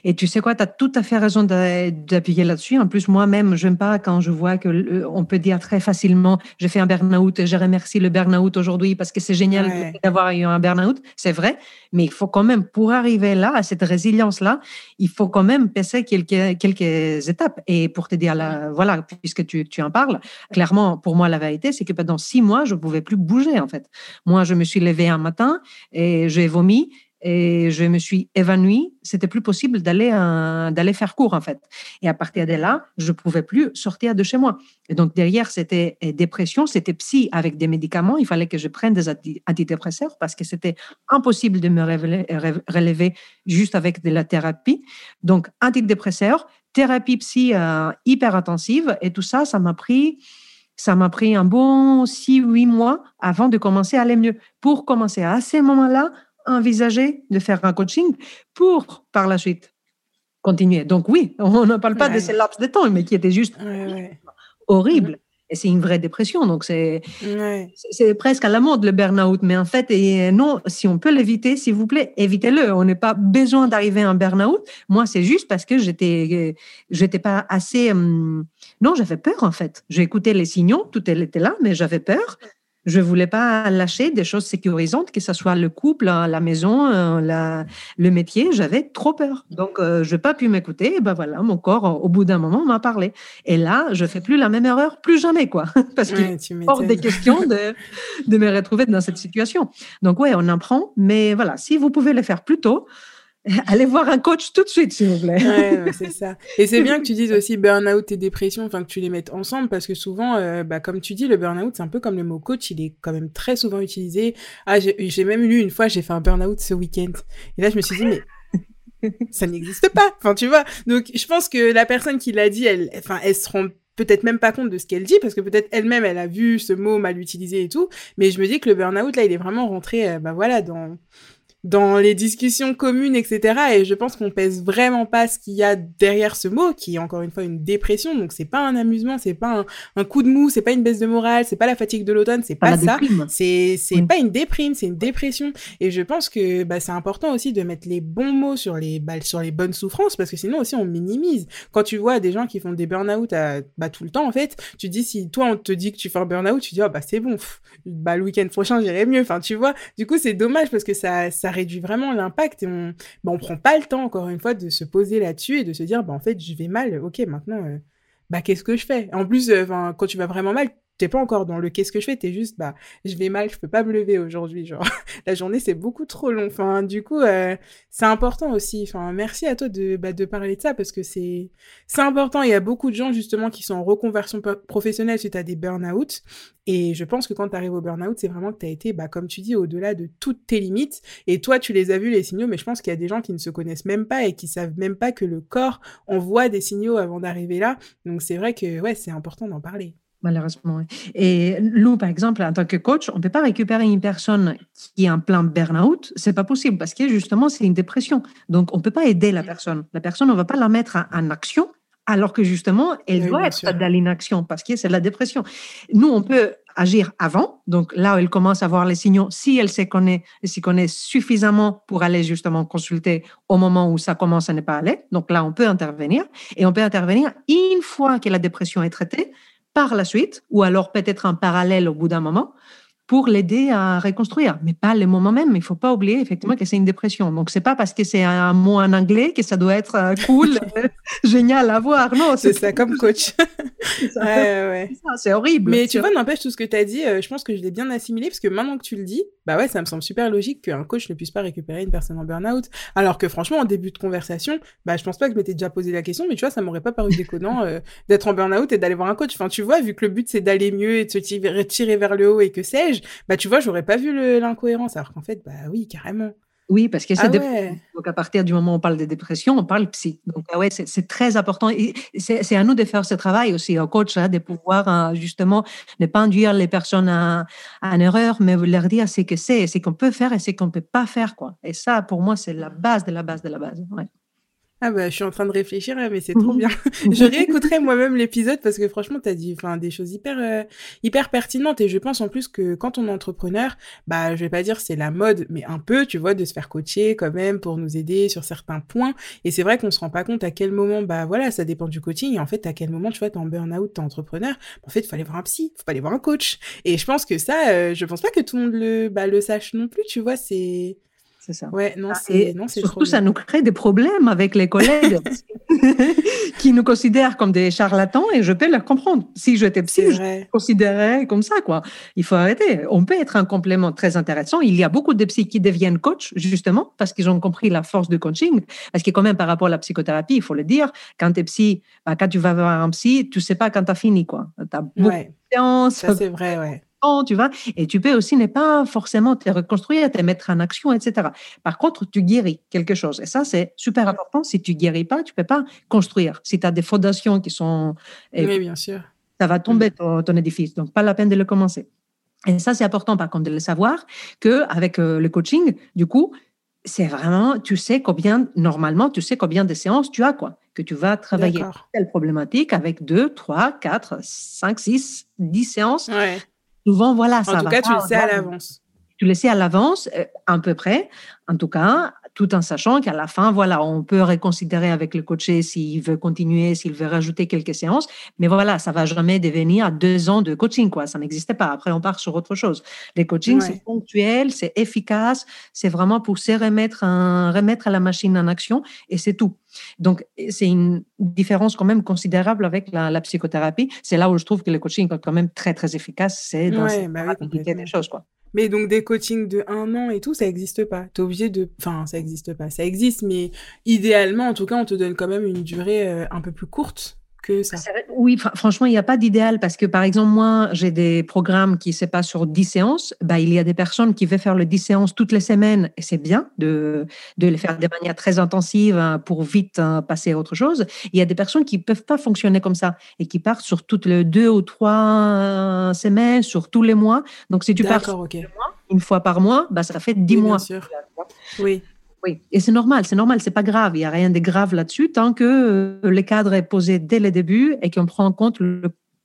et tu sais quoi, tu as tout à fait raison d'appuyer là-dessus. En plus, moi-même, je n'aime pas quand je vois que on peut dire très facilement, j'ai fait un burn-out, je remercie le burn-out aujourd'hui parce que c'est génial d'avoir eu un burn-out. C'est vrai, mais il faut quand même, pour arriver là, à cette résilience-là, il faut quand même passer quelques, quelques étapes. Et pour te dire, voilà, puisque tu, tu en parles, clairement, pour moi, la vérité, c'est que pendant six mois, je ne pouvais plus bouger, en fait. Moi, je me suis levée un matin et j'ai vomi et je me suis évanouie. C'était plus possible d'aller d'aller faire cours en fait. Et à partir de là, je pouvais plus sortir de chez moi. Et donc derrière, c'était dépression, c'était psy avec des médicaments. Il fallait que je prenne des antidépresseurs parce que c'était impossible de me relever juste avec de la thérapie. Donc antidépresseurs, thérapie psy euh, hyper intensive et tout ça, ça m'a pris ça m'a pris un bon six, huit mois avant de commencer à aller mieux. Pour commencer à ces moments-là envisager de faire un coaching pour, par la suite, continuer. Donc oui, on ne parle pas de ces laps de temps, mais qui étaient juste horribles. Et c'est une vraie dépression. Donc, c'est c'est presque à la mode, le burn-out. Mais en fait, et non, si on peut l'éviter, s'il vous plaît, évitez-le. On n'a pas besoin d'arriver à un burn-out. Moi, c'est juste parce que j'étais j'étais pas assez... Hum, non, j'avais peur, en fait. J'ai écouté les signaux, tout était là, mais j'avais peur je voulais pas lâcher des choses sécurisantes, que ce soit le couple, hein, la maison, euh, la, le métier. J'avais trop peur. Donc, euh, je n'ai pas pu m'écouter. Et ben voilà, mon corps, au bout d'un moment, m'a parlé. Et là, je fais plus la même erreur, plus jamais, quoi. Parce qu'il hors des questions de, de me retrouver dans cette situation. Donc, ouais, on apprend. Mais voilà, si vous pouvez le faire plus tôt, allez voir un coach tout de suite, s'il vous plaît. Ouais, c'est ça. Et c'est bien que tu dises aussi burn-out et dépression, enfin que tu les mettes ensemble, parce que souvent, euh, bah, comme tu dis, le burn-out, c'est un peu comme le mot coach, il est quand même très souvent utilisé. Ah, j'ai même lu une fois, j'ai fait un burn-out ce week-end. Et là, je me suis dit, mais ça n'existe pas. Enfin, tu vois. Donc, je pense que la personne qui l'a dit, elle, enfin, elle se rend peut-être même pas compte de ce qu'elle dit parce que peut-être elle-même elle a vu ce mot mal utilisé et tout mais je me dis que le burn-out là il est vraiment rentré euh, bah voilà dans dans les discussions communes, etc. Et je pense qu'on pèse vraiment pas ce qu'il y a derrière ce mot, qui est encore une fois une dépression. Donc c'est pas un amusement, c'est pas un, coup de mou, c'est pas une baisse de morale, c'est pas la fatigue de l'automne, c'est pas, ça. C'est c'est pas une déprime, c'est une dépression. Et je pense que bah, c'est important aussi de mettre les bons mots sur les bah, sur les bonnes souffrances parce que sinon aussi on minimise. Quand tu vois des gens qui font des burn-out bah, tout le temps en fait, tu dis si toi on te dit que tu fais un burn-out, tu dis oh, bah c'est bon, bah le week-end prochain j'irai mieux. Enfin tu vois, du coup c'est dommage parce que ça ça réduit vraiment l'impact et on, bah, on prend pas le temps, encore une fois, de se poser là-dessus et de se dire, bah, en fait, je vais mal, ok, maintenant, euh, bah, qu'est-ce que je fais? En plus, euh, quand tu vas vraiment mal, t'es pas encore dans le qu'est-ce que je fais, t'es juste, bah, je vais mal, je peux pas me lever aujourd'hui, genre, la journée c'est beaucoup trop long. Enfin, du coup, euh, c'est important aussi. Enfin, merci à toi de, bah, de parler de ça parce que c'est, c'est important. Il y a beaucoup de gens justement qui sont en reconversion professionnelle suite à des burn-out. Et je pense que quand tu arrives au burn-out, c'est vraiment que tu as été, bah, comme tu dis, au-delà de toutes tes limites. Et toi, tu les as vus, les signaux, mais je pense qu'il y a des gens qui ne se connaissent même pas et qui savent même pas que le corps envoie des signaux avant d'arriver là. Donc c'est vrai que, ouais, c'est important d'en parler. Malheureusement. Et nous, par exemple, en tant que coach, on ne peut pas récupérer une personne qui est en plein burn-out. C'est pas possible parce que justement, c'est une dépression. Donc, on ne peut pas aider la personne. La personne, on ne va pas la mettre en action alors que justement, elle doit être dans l'inaction parce que c'est la dépression. Nous, on peut agir avant. Donc là, elle commence à voir les signaux. Si elle se connaît, s'y connaît suffisamment pour aller justement consulter au moment où ça commence à ne pas aller. Donc là, on peut intervenir et on peut intervenir une fois que la dépression est traitée par la suite, ou alors peut-être en parallèle au bout d'un moment, pour l'aider à reconstruire, mais pas le moment même. Il faut pas oublier effectivement que c'est une dépression. Donc c'est pas parce que c'est un mot en anglais que ça doit être euh, cool, génial à voir. Non, c'est ça comme coach. c'est horrible. Mais tu vois, n'empêche tout ce que tu as dit, euh, je pense que je l'ai bien assimilé parce que maintenant que tu le dis, bah ouais, ça me semble super logique qu'un coach ne puisse pas récupérer une personne en burn-out. Alors que franchement, en début de conversation, bah je pense pas que je m'étais déjà posé la question, mais tu vois, ça m'aurait pas paru déconnant euh, d'être en burn-out et d'aller voir un coach. Enfin, tu vois, vu que le but c'est d'aller mieux et de se tirer vers le haut et que sais-je, bah tu vois, j'aurais pas vu l'incohérence. Alors qu'en fait, bah oui, carrément. Oui, parce que c'est ah Donc, à partir du moment où on parle de dépression, on parle psy. Donc, ah ouais, c'est très important. C'est à nous de faire ce travail aussi, au coach, hein, de pouvoir euh, justement ne pas induire les personnes à, à une erreur, mais leur dire ce que c'est, ce qu'on peut faire et ce qu'on ne peut pas faire. Quoi. Et ça, pour moi, c'est la base de la base de la base. Ouais. Ah bah je suis en train de réfléchir mais c'est trop bien. je réécouterai moi-même l'épisode parce que franchement tu as dit enfin des choses hyper euh, hyper pertinentes et je pense en plus que quand on est entrepreneur, bah je vais pas dire c'est la mode mais un peu, tu vois, de se faire coacher quand même pour nous aider sur certains points et c'est vrai qu'on se rend pas compte à quel moment bah voilà, ça dépend du coaching et en fait à quel moment tu vois tu en burn-out, tu entrepreneur, en fait, il faut aller voir un psy, faut pas aller voir un coach. Et je pense que ça euh, je pense pas que tout le monde le bah le sache non plus, tu vois, c'est c'est ça. Ouais, non, ah, c'est, non, c'est surtout, ça nous crée des problèmes avec les collègues qui nous considèrent comme des charlatans et je peux leur comprendre. Si j'étais psy, je considérais comme ça, quoi. Il faut arrêter. On peut être un complément très intéressant. Il y a beaucoup de psy qui deviennent coach, justement, parce qu'ils ont compris la force du coaching. Parce que quand même, par rapport à la psychothérapie, il faut le dire, quand tu es psy, bah, quand tu vas voir un psy, tu sais pas quand tu as fini, quoi. Tu as beaucoup de séances. Ça, c'est vrai, ouais tu vois. Et tu peux aussi ne pas forcément te reconstruire, te mettre en action, etc. Par contre, tu guéris quelque chose. Et ça, c'est super important. Si tu guéris pas, tu peux pas construire. Si tu as des fondations qui sont... Oui, bien sûr. Ça va tomber ton, édifice. Donc, pas la peine de le commencer. Et ça, c'est important, par contre, de le savoir qu'avec euh, le coaching, du coup, c'est vraiment, tu sais combien, normalement, tu sais combien de séances tu as, quoi. Que tu vas travailler telle problématique avec deux, trois, quatre, cinq, six, dix séances. Ouais. Souvent, voilà, ça En tout cas, tu le sais à l'avance. Tu le sais à l'avance, euh, à peu près. En tout cas, tout en sachant qu'à la fin, voilà, on peut reconsidérer avec le coaché s'il veut continuer, s'il veut rajouter quelques séances. Mais voilà, ça va jamais devenir deux ans de coaching, quoi. Ça n'existait pas. Après, on part sur autre chose. Les coachings, c'est ponctuel, c'est efficace, c'est vraiment pour se remettre, un, remettre la machine en action et c'est tout. Donc, c'est une différence quand même considérable avec la, psychothérapie. C'est là où je trouve que le coaching est quand même très, très efficace. C'est dans ouais, bah des choses, quoi. Mais donc des coachings de un an et tout, ça n'existe pas. T'es obligé de... Enfin, ça n'existe pas. Ça existe, mais idéalement, en tout cas, on te donne quand même une durée euh, un peu plus courte oui, franchement, il n'y a pas d'idéal parce que, par exemple, moi, j'ai des programmes qui se passent sur 10 séances. Bah, il y a des personnes qui veulent faire le 10 séances toutes les semaines et c'est bien de, de les faire de manière très intensive hein, pour vite hein, passer à autre chose. Il y a des personnes qui ne peuvent pas fonctionner comme ça et qui partent sur toutes les deux ou trois semaines, sur tous les mois. Donc, si tu pars une fois par mois, bah, ça fait 10 mois. Bien sûr. Oui. Oui, et c'est normal, c'est normal, c'est pas grave, il n'y a rien de grave là-dessus tant que euh, le cadre est posé dès le début et qu'on prend en compte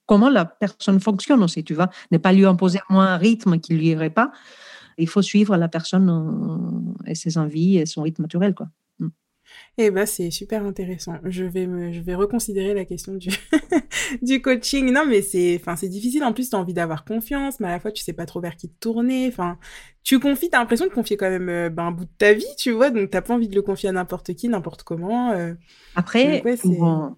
comment la personne fonctionne aussi, tu vois, ne pas lui imposer moins un rythme qu'il lui irait pas. Il faut suivre la personne et ses envies et son rythme naturel, quoi. Eh ben, c'est super intéressant. Je vais je vais reconsidérer la question du, du coaching. Non, mais c'est, enfin, c'est difficile. En plus, tu as envie d'avoir confiance, mais à la fois, tu sais pas trop vers qui te tourner. Enfin, tu confies, t'as l'impression de confier quand même euh, ben, un bout de ta vie, tu vois, donc t'as pas envie de le confier à n'importe qui, n'importe comment. Euh. Après,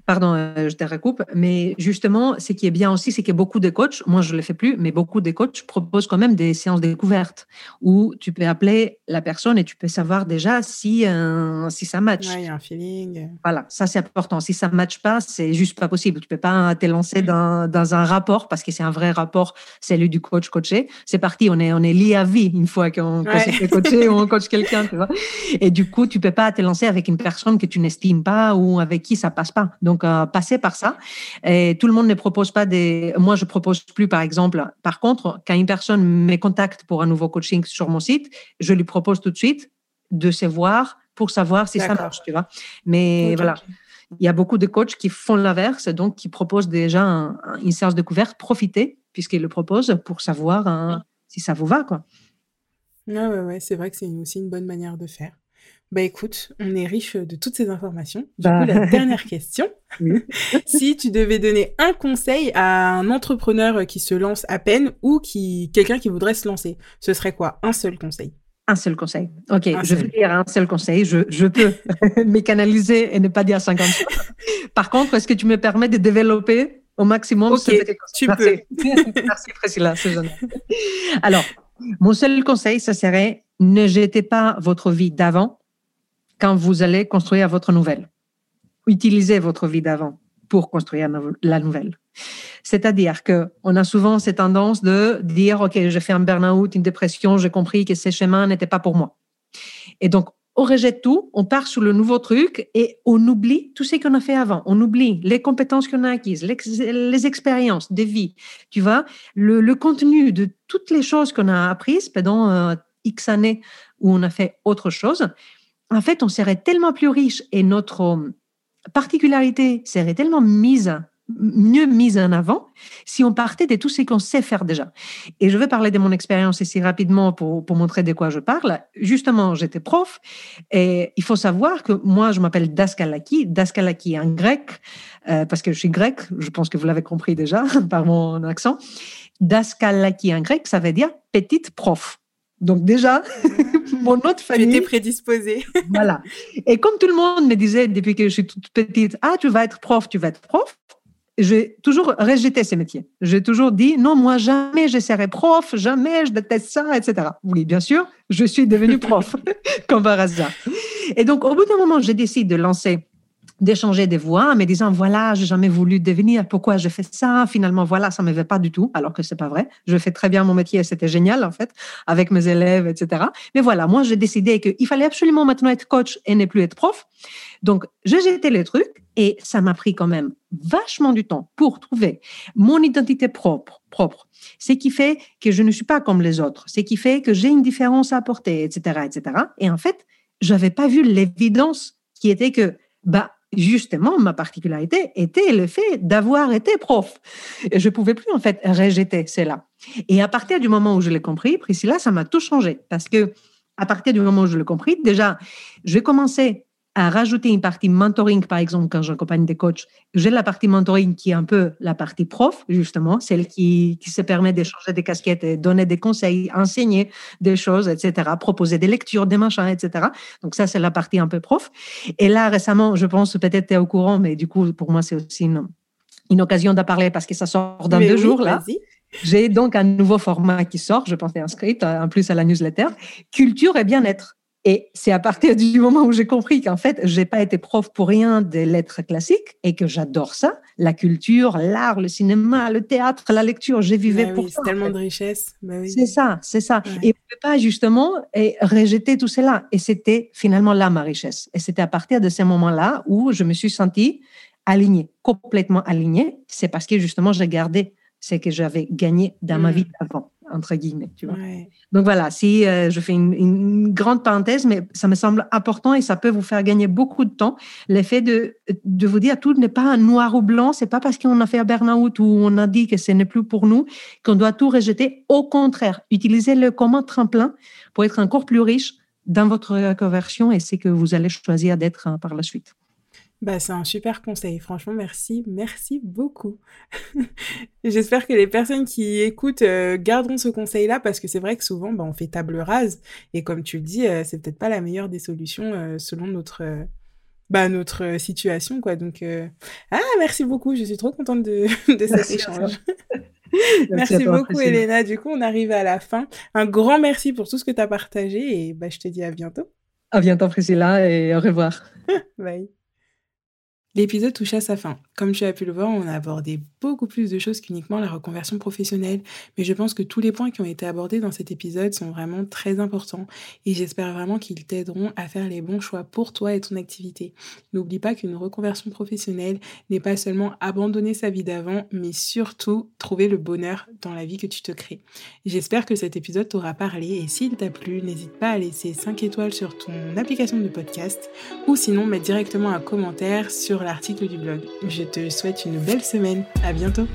pardon, euh, je te recoupe, mais justement, ce qui est bien aussi, c'est qu'il y a beaucoup de coachs, moi je ne le fais plus, mais beaucoup de coachs proposent quand même des séances découvertes où tu peux appeler la personne et tu peux savoir déjà si, si ça match. il y a un feeling. Voilà, ça c'est important. Si ça ne match pas, c'est juste pas possible. Tu peux pas te lancer dans, dans un rapport parce que c'est un vrai rapport, celui du coach coaché. C'est parti, on est, on est lié à vie une fois qu'on ouais. s'est fait coacher ou on coach quelqu'un, tu vois. Et du coup, tu peux pas te lancer avec une personne que tu n'estimes pas ou avec qui ça passe pas. Donc, euh, passer par ça. Et tout le monde ne propose pas des. Moi, je propose plus, par exemple. Par contre, quand une personne me contacte pour un nouveau coaching sur mon site, je lui propose tout de suite de se voir pour savoir si ça marche, tu vois. Mais voilà. Il y a beaucoup de coachs qui font l'inverse, donc qui proposent déjà une séance de couverte. Profitez, puisqu'ils le proposent, pour savoir hein, si ça vous va, quoi. Ah ouais, ouais, c'est vrai que c'est aussi une bonne manière de faire. Bah écoute, on est riche de toutes ces informations. Du bah. coup, la dernière question. si tu devais donner un conseil à un entrepreneur qui se lance à peine ou qui quelqu'un qui voudrait se lancer, ce serait quoi? Un seul conseil un seul conseil. Ok, je vais dire un seul conseil. Je, je peux mécanaliser et ne pas dire 50 Par contre, est-ce que tu me permets de développer au maximum ce petit Tu peux. Merci Priscilla, c'est génial. Alors, mon seul conseil, ce serait ne jetez pas votre vie d'avant quand vous allez construire votre nouvelle. Utilisez votre vie d'avant pour construire la nouvelle. C'est-à-dire que on a souvent cette tendance de dire OK, j'ai fait un burn-out, une dépression, j'ai compris que ces chemins n'étaient pas pour moi. Et donc on rejette tout, on part sur le nouveau truc et on oublie tout ce qu'on a fait avant. On oublie les compétences qu'on a acquises, les, expériences de vie, tu vois, le, contenu de toutes les choses qu'on a apprises pendant euh, X années où on a fait autre chose. En fait, on serait tellement plus riche et notre euh, particularité serait tellement mise mieux mise en avant si on partait de tout ce qu'on sait faire déjà. Et je vais parler de mon expérience ici rapidement pour, pour montrer de quoi je parle. Justement, j'étais prof et il faut savoir que moi, je m'appelle Daskalaki, Daskalaki en grec, euh, parce que je suis grec, je pense que vous l'avez compris déjà par mon accent. Daskalaki en grec, ça veut dire petite prof. Donc déjà, mon autre famille... J'étais prédisposée. voilà. Et comme tout le monde me disait depuis que je suis toute petite, ah, tu vas être prof, tu vas être prof, j'ai toujours rejeté ces métiers. J'ai toujours dit non, moi jamais je serai prof, jamais je déteste ça, etc. Oui, bien sûr, je suis devenue prof, comme par hasard. Et donc, au bout d'un moment, j'ai décidé de lancer d'échanger des voix me disant voilà j'ai jamais voulu devenir pourquoi je fais ça? Finalement voilà ça me va pas du tout alors que c'est pas vrai. Je fais très bien mon métier c'était génial en fait avec mes élèves etc mais voilà moi j'ai décidé qu'il fallait absolument maintenant être coach et ne plus être prof. Donc j'ai jeté les trucs et ça m'a pris quand même vachement du temps pour trouver mon identité propre propre. Ce qui fait que je ne suis pas comme les autres. Ce qui fait que j'ai une différence à apporter etc etc et en fait j'avais pas vu l'évidence qui était que bah justement, ma particularité était le fait d'avoir été prof. Et je pouvais plus, en fait, rejeter cela. Et à partir du moment où je l'ai compris, Priscilla, ça m'a tout changé. Parce que, à partir du moment où je l'ai compris, déjà, j'ai commencé à rajouter une partie mentoring, par exemple, quand j'accompagne des coachs. J'ai la partie mentoring qui est un peu la partie prof, justement, celle qui, qui se permet d'échanger des casquettes et donner des conseils, enseigner des choses, etc., proposer des lectures, des machins, etc. Donc ça, c'est la partie un peu prof. Et là, récemment, je pense, peut-être tu es au courant, mais du coup, pour moi, c'est aussi une, une occasion d'en parler parce que ça sort dans deux jours, là. J'ai donc un nouveau format qui sort, je pense, inscrit en plus à la newsletter, Culture et bien-être. Et c'est à partir du moment où j'ai compris qu'en fait, j'ai pas été prof pour rien des lettres classiques et que j'adore ça, la culture, l'art, le cinéma, le théâtre, la lecture, j'ai vivais bah pour ça. tellement de richesse. Bah oui. C'est ça, c'est ça. Et je ne pas justement et rejeter tout cela. Et c'était finalement là ma richesse. Et c'était à partir de ces moments-là où je me suis sentie alignée, complètement alignée. C'est parce que justement, j'ai gardé ce que j'avais gagné dans ma mmh. vie avant entre guillemets, tu vois. Donc voilà, si euh, je fais une, grande parenthèse, mais ça me semble important et ça peut vous faire gagner beaucoup de temps. L'effet de, de vous dire tout n'est pas noir ou blanc, c'est pas parce qu'on a fait un burn-out ou on a dit que ce n'est plus pour nous qu'on doit tout rejeter. Au contraire, utilisez-le comme un tremplin pour être encore plus riche, dans votre reconversion et c'est que vous allez choisir d'être hein, par la suite. Bah, c'est un super conseil. Franchement, merci. Merci beaucoup. J'espère que les personnes qui écoutent euh, garderont ce conseil-là parce que c'est vrai que souvent, bah, on fait table rase. Et comme tu le dis, euh, c'est peut-être pas la meilleure des solutions euh, selon notre, bah, notre situation. Quoi. Donc, ah, merci beaucoup. Je suis trop contente de, de cet échange. merci, beaucoup, Elena. Du coup, on arrive à la fin. Un grand merci pour tout ce que tu as partagé et bah, je te dis à bientôt. À bientôt, Priscilla, et au revoir. Bye. L'épisode touche à sa fin. Comme tu as pu le voir, on a abordé beaucoup plus de choses qu'uniquement la reconversion professionnelle, mais je pense que tous les points qui ont été abordés dans cet épisode sont vraiment très importants et j'espère vraiment qu'ils t'aideront à faire les bons choix pour toi et ton activité. N'oublie pas qu'une reconversion professionnelle n'est pas seulement abandonner sa vie d'avant, mais surtout trouver le bonheur dans la vie que tu te crées. J'espère que cet épisode t'aura parlé et s'il t'a plu, n'hésite pas à laisser 5 étoiles sur ton application de podcast ou sinon mettre directement un commentaire sur l'article du blog. Je te souhaite une belle semaine. À bientôt.